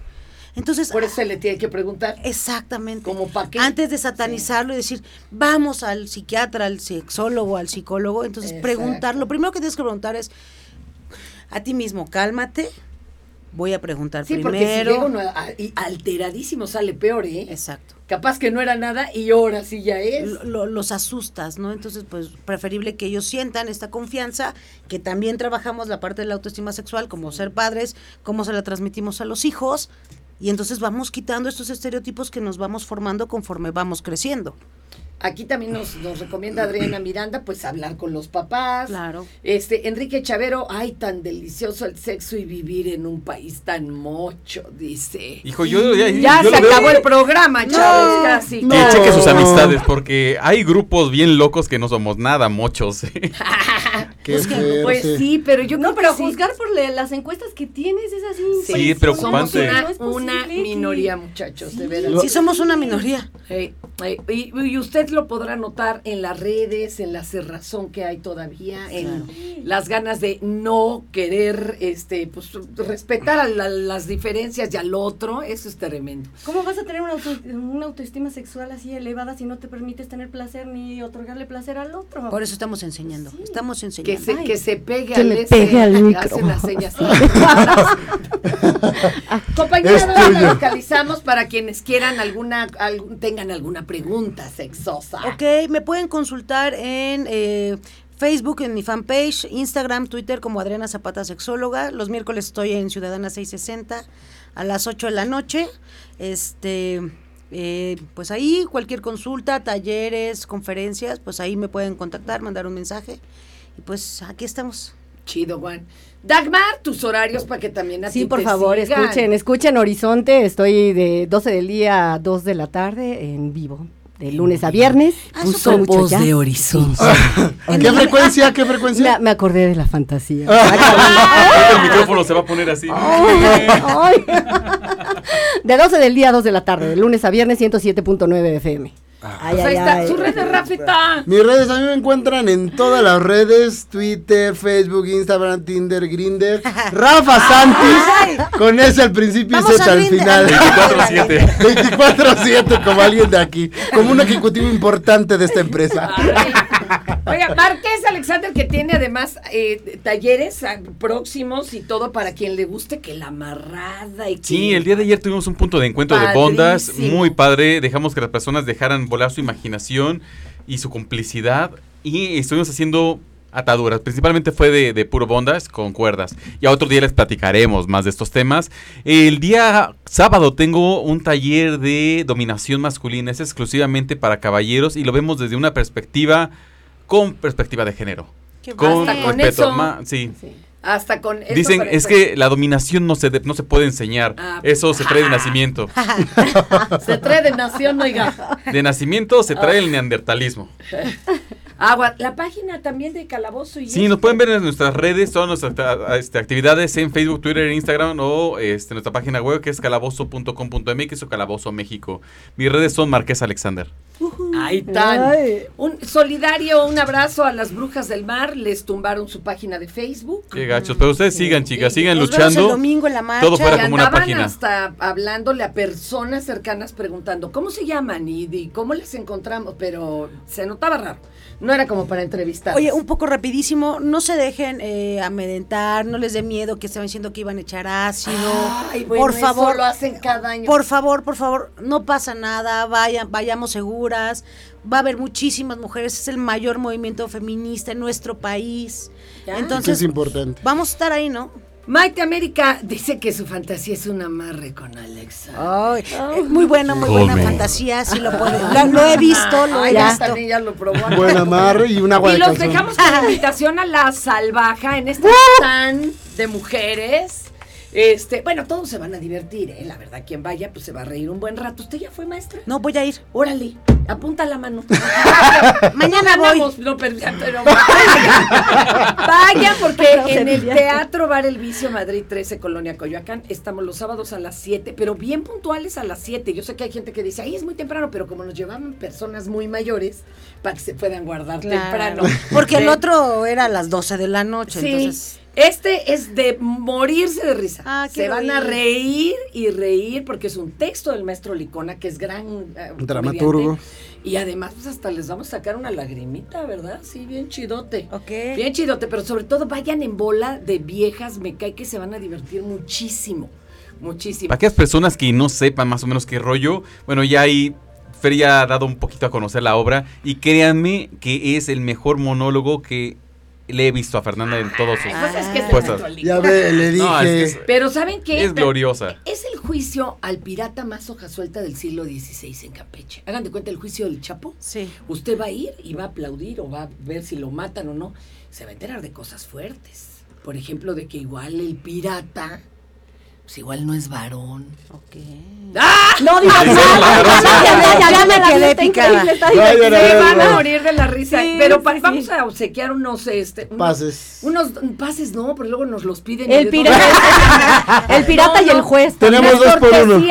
Entonces, por eso se le tiene que preguntar. Exactamente. Como para qué. Antes de satanizarlo y decir, vamos al psiquiatra, al sexólogo, al psicólogo, entonces preguntar, lo primero que tienes que preguntar es a ti mismo, cálmate, voy a preguntar sí, primero. Porque si alteradísimo sale peor, ¿eh? Exacto. Capaz que no era nada y ahora sí ya es. los asustas, ¿no? Entonces, pues preferible que ellos sientan esta confianza, que también trabajamos la parte de la autoestima sexual, como ser padres, cómo se la transmitimos a los hijos, y entonces vamos quitando estos estereotipos que nos vamos formando conforme vamos creciendo. Aquí también nos, nos, recomienda Adriana Miranda, pues hablar con los papás. Claro. Este, Enrique Chavero, ay, tan delicioso el sexo y vivir en un país tan mocho, dice. Hijo, yo ya, ya se acabó el programa, chavos, casi. Que cheque sus amistades, porque hay grupos bien locos que no somos nada mochos. ¿eh? [LAUGHS] pues, pues, sí, pero yo no, pero juzgar por las encuestas que tienes es así. Sí, preocupante. Somos una, una minoría, muchachos, de verdad. Sí, somos una minoría. y, y usted lo podrá notar en las redes, en la cerrazón que hay todavía, en las ganas de no querer este pues respetar a las diferencias y al otro, eso es tremendo. ¿Cómo vas a tener una, autoestima sexual así elevada si no te permites tener placer ni otorgarle placer al otro? Por eso estamos enseñando, estamos enseñando. Que se, que se pegue al le pegue al micro. las señas. [LAUGHS] Compañeros, localizamos para quienes quieran alguna, tengan alguna pregunta sexual Ok, me pueden consultar en eh, Facebook, en mi fanpage, Instagram, Twitter como Adriana Zapata Sexóloga. Los miércoles estoy en Ciudadana 660 a las 8 de la noche. Este, eh, pues ahí cualquier consulta, talleres, conferencias, pues ahí me pueden contactar, mandar un mensaje. Y pues aquí estamos. Chido, Juan. Dagmar, tus horarios para que también a Sí, por favor, escuchen, escuchen Horizonte. Estoy de 12 del día a 2 de la tarde en vivo de lunes a viernes. Ah, puso voz de horizonte. [LAUGHS] ¿Qué frecuencia? ¿Qué frecuencia? Me, acordé de la fantasía. [LAUGHS] el micrófono se va a poner así. [LAUGHS] de 12 del día a 2 de la tarde, de lunes a viernes, 107.9 FM. Ay, pues ahí está, su red de Rafita. Mis redes a mí me encuentran en todas las redes, Twitter, Facebook, Instagram, Tinder, Grinder. [LAUGHS] Rafa Santis, con ese al principio y Z al final. 24-7. 24-7 como alguien de aquí, como un ejecutivo importante de esta empresa. Oiga, Marqués Alexander que tiene además eh, talleres próximos y todo para quien le guste que la amarrada y Sí, el día de ayer tuvimos un punto de encuentro de bondas muy padre, dejamos que las personas dejaran volar su imaginación y su complicidad y estuvimos haciendo ataduras. Principalmente fue de, puro bondas con cuerdas. Y a otro día les platicaremos más de estos temas. El día sábado tengo un taller de dominación masculina. Es exclusivamente para caballeros y lo vemos desde una perspectiva con perspectiva de género. con respeto. sí. Hasta con Dicen, es que la dominación no se, no se puede enseñar. Ah, eso se trae de nacimiento. [LAUGHS] se trae de nación, oiga. De nacimiento se trae el neandertalismo. [LAUGHS] Agua, la página también de Calabozo y Sí, nos pueden ver en nuestras redes, todas nuestras este, actividades en Facebook, Twitter, Instagram o este, nuestra página web que es calabozo.com.mx o Calabozo México. Mis redes son Marqués Alexander. Ahí están. Un solidario, un abrazo a las brujas del mar. Les tumbaron su página de Facebook. Qué gachos. Pero ustedes sigan, chicas, sigan Nos vemos el luchando. domingo en la marcha. Todo fuera Y como una andaban página. hasta hablándole a personas cercanas preguntando cómo se llaman y, y cómo les encontramos, pero se notaba raro. No era como para entrevistar. Oye, un poco rapidísimo, no se dejen eh, amedrentar, no les dé miedo que estaban diciendo que iban a echar ácido. Ay, bueno, por eso favor, lo hacen cada año. por favor, por favor, no pasa nada, vayan, vayamos seguras. Va a haber muchísimas mujeres, es el mayor movimiento feminista en nuestro país. Ya. Que Entonces, es importante. vamos a estar ahí, ¿no? Maite América dice que su fantasía es un amarre con Alexa. Ay, eh, muy buena, muy buena Come. fantasía, sí lo puede. Lo, lo he visto, lo he Ay, ya visto. también ya lo probó. Buen amarre y un agua Y de los calzón. dejamos con la invitación a la salvaja en este stand [LAUGHS] de mujeres. Este, bueno, todos se van a divertir, ¿eh? La verdad, quien vaya, pues se va a reír un buen rato. ¿Usted ya fue maestra? No, voy a ir. Órale, apunta la mano. [LAUGHS] Mañana voy. Vamos, no, pero, pero vaya, Vaya, porque en el. Teatro Bar El Vicio Madrid 13, Colonia Coyoacán, estamos los sábados a las 7, pero bien puntuales a las 7. Yo sé que hay gente que dice, ahí es muy temprano, pero como nos llevaban personas muy mayores, para que se puedan guardar temprano. Porque el otro era a las 12 de la noche, Sí, entonces. Este es de morirse de risa. Ah, Se van a reír y reír porque es un texto del maestro Licona, que es gran eh, Dramaturgo. Y además, pues hasta les vamos a sacar una lagrimita, ¿verdad? Sí, bien chidote. Ok. Bien chidote, pero sobre todo vayan en bola de viejas, me cae que se van a divertir muchísimo. Muchísimo. Para aquellas personas que no sepan más o menos qué rollo, bueno, ya ahí Fer ya ha dado un poquito a conocer la obra y créanme que es el mejor monólogo que le he visto a Fernanda en todos sus... Es que Ya ve, le dije. No, es que es- Pero ¿saben qué? Es gloriosa. Es el juicio al pirata más hoja suelta del siglo XVI en Campeche. Hagan de cuenta el juicio del Chapo. Sí. Usted va a ir y va a aplaudir o va a ver si lo matan o no. Se va a enterar de cosas fuertes. Por ejemplo, de que igual el pirata, pues igual no es varón. Ok. ¡Ah! No digas [LAUGHS] Sí, nada, ya, ya, ya, ya ya me quedé está picada. Se van a morir de la risa. Sí, pero sí, pa- sí. vamos a obsequiar unos, este, unos- Pases. Unos pases, no, pero luego nos los piden. y El [LAUGHS] pirata, el pirata y No, el no. juez. Tenemos dos por uno.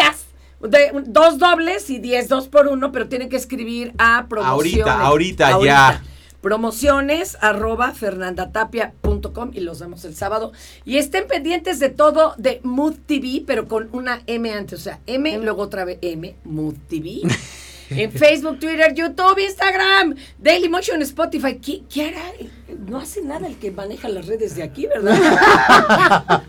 De- dos dobles y diez dos por uno, pero tienen que escribir a promociones. Ahorita, ahorita, ya. Promociones arroba fernandatapia.com y los vemos el sábado. Y estén pendientes de todo de Mood TV, pero con una M antes, o sea, M, luego otra vez M, Mood TV. [LAUGHS] En Facebook, Twitter, YouTube, Instagram, Dailymotion, Spotify. ¿Qué, qué hará? No hace nada el que maneja las redes de aquí, ¿verdad? [LAUGHS]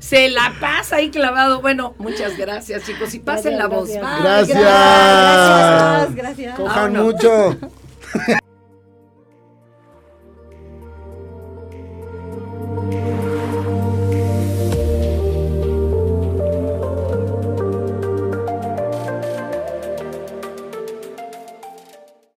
Se la pasa ahí clavado. Bueno, muchas gracias, chicos. Y pasen Gracias, la voz. gracias. Bye. Gracias. Gracias, gracias. Cojan Vámonos. mucho. [LAUGHS] Yeah.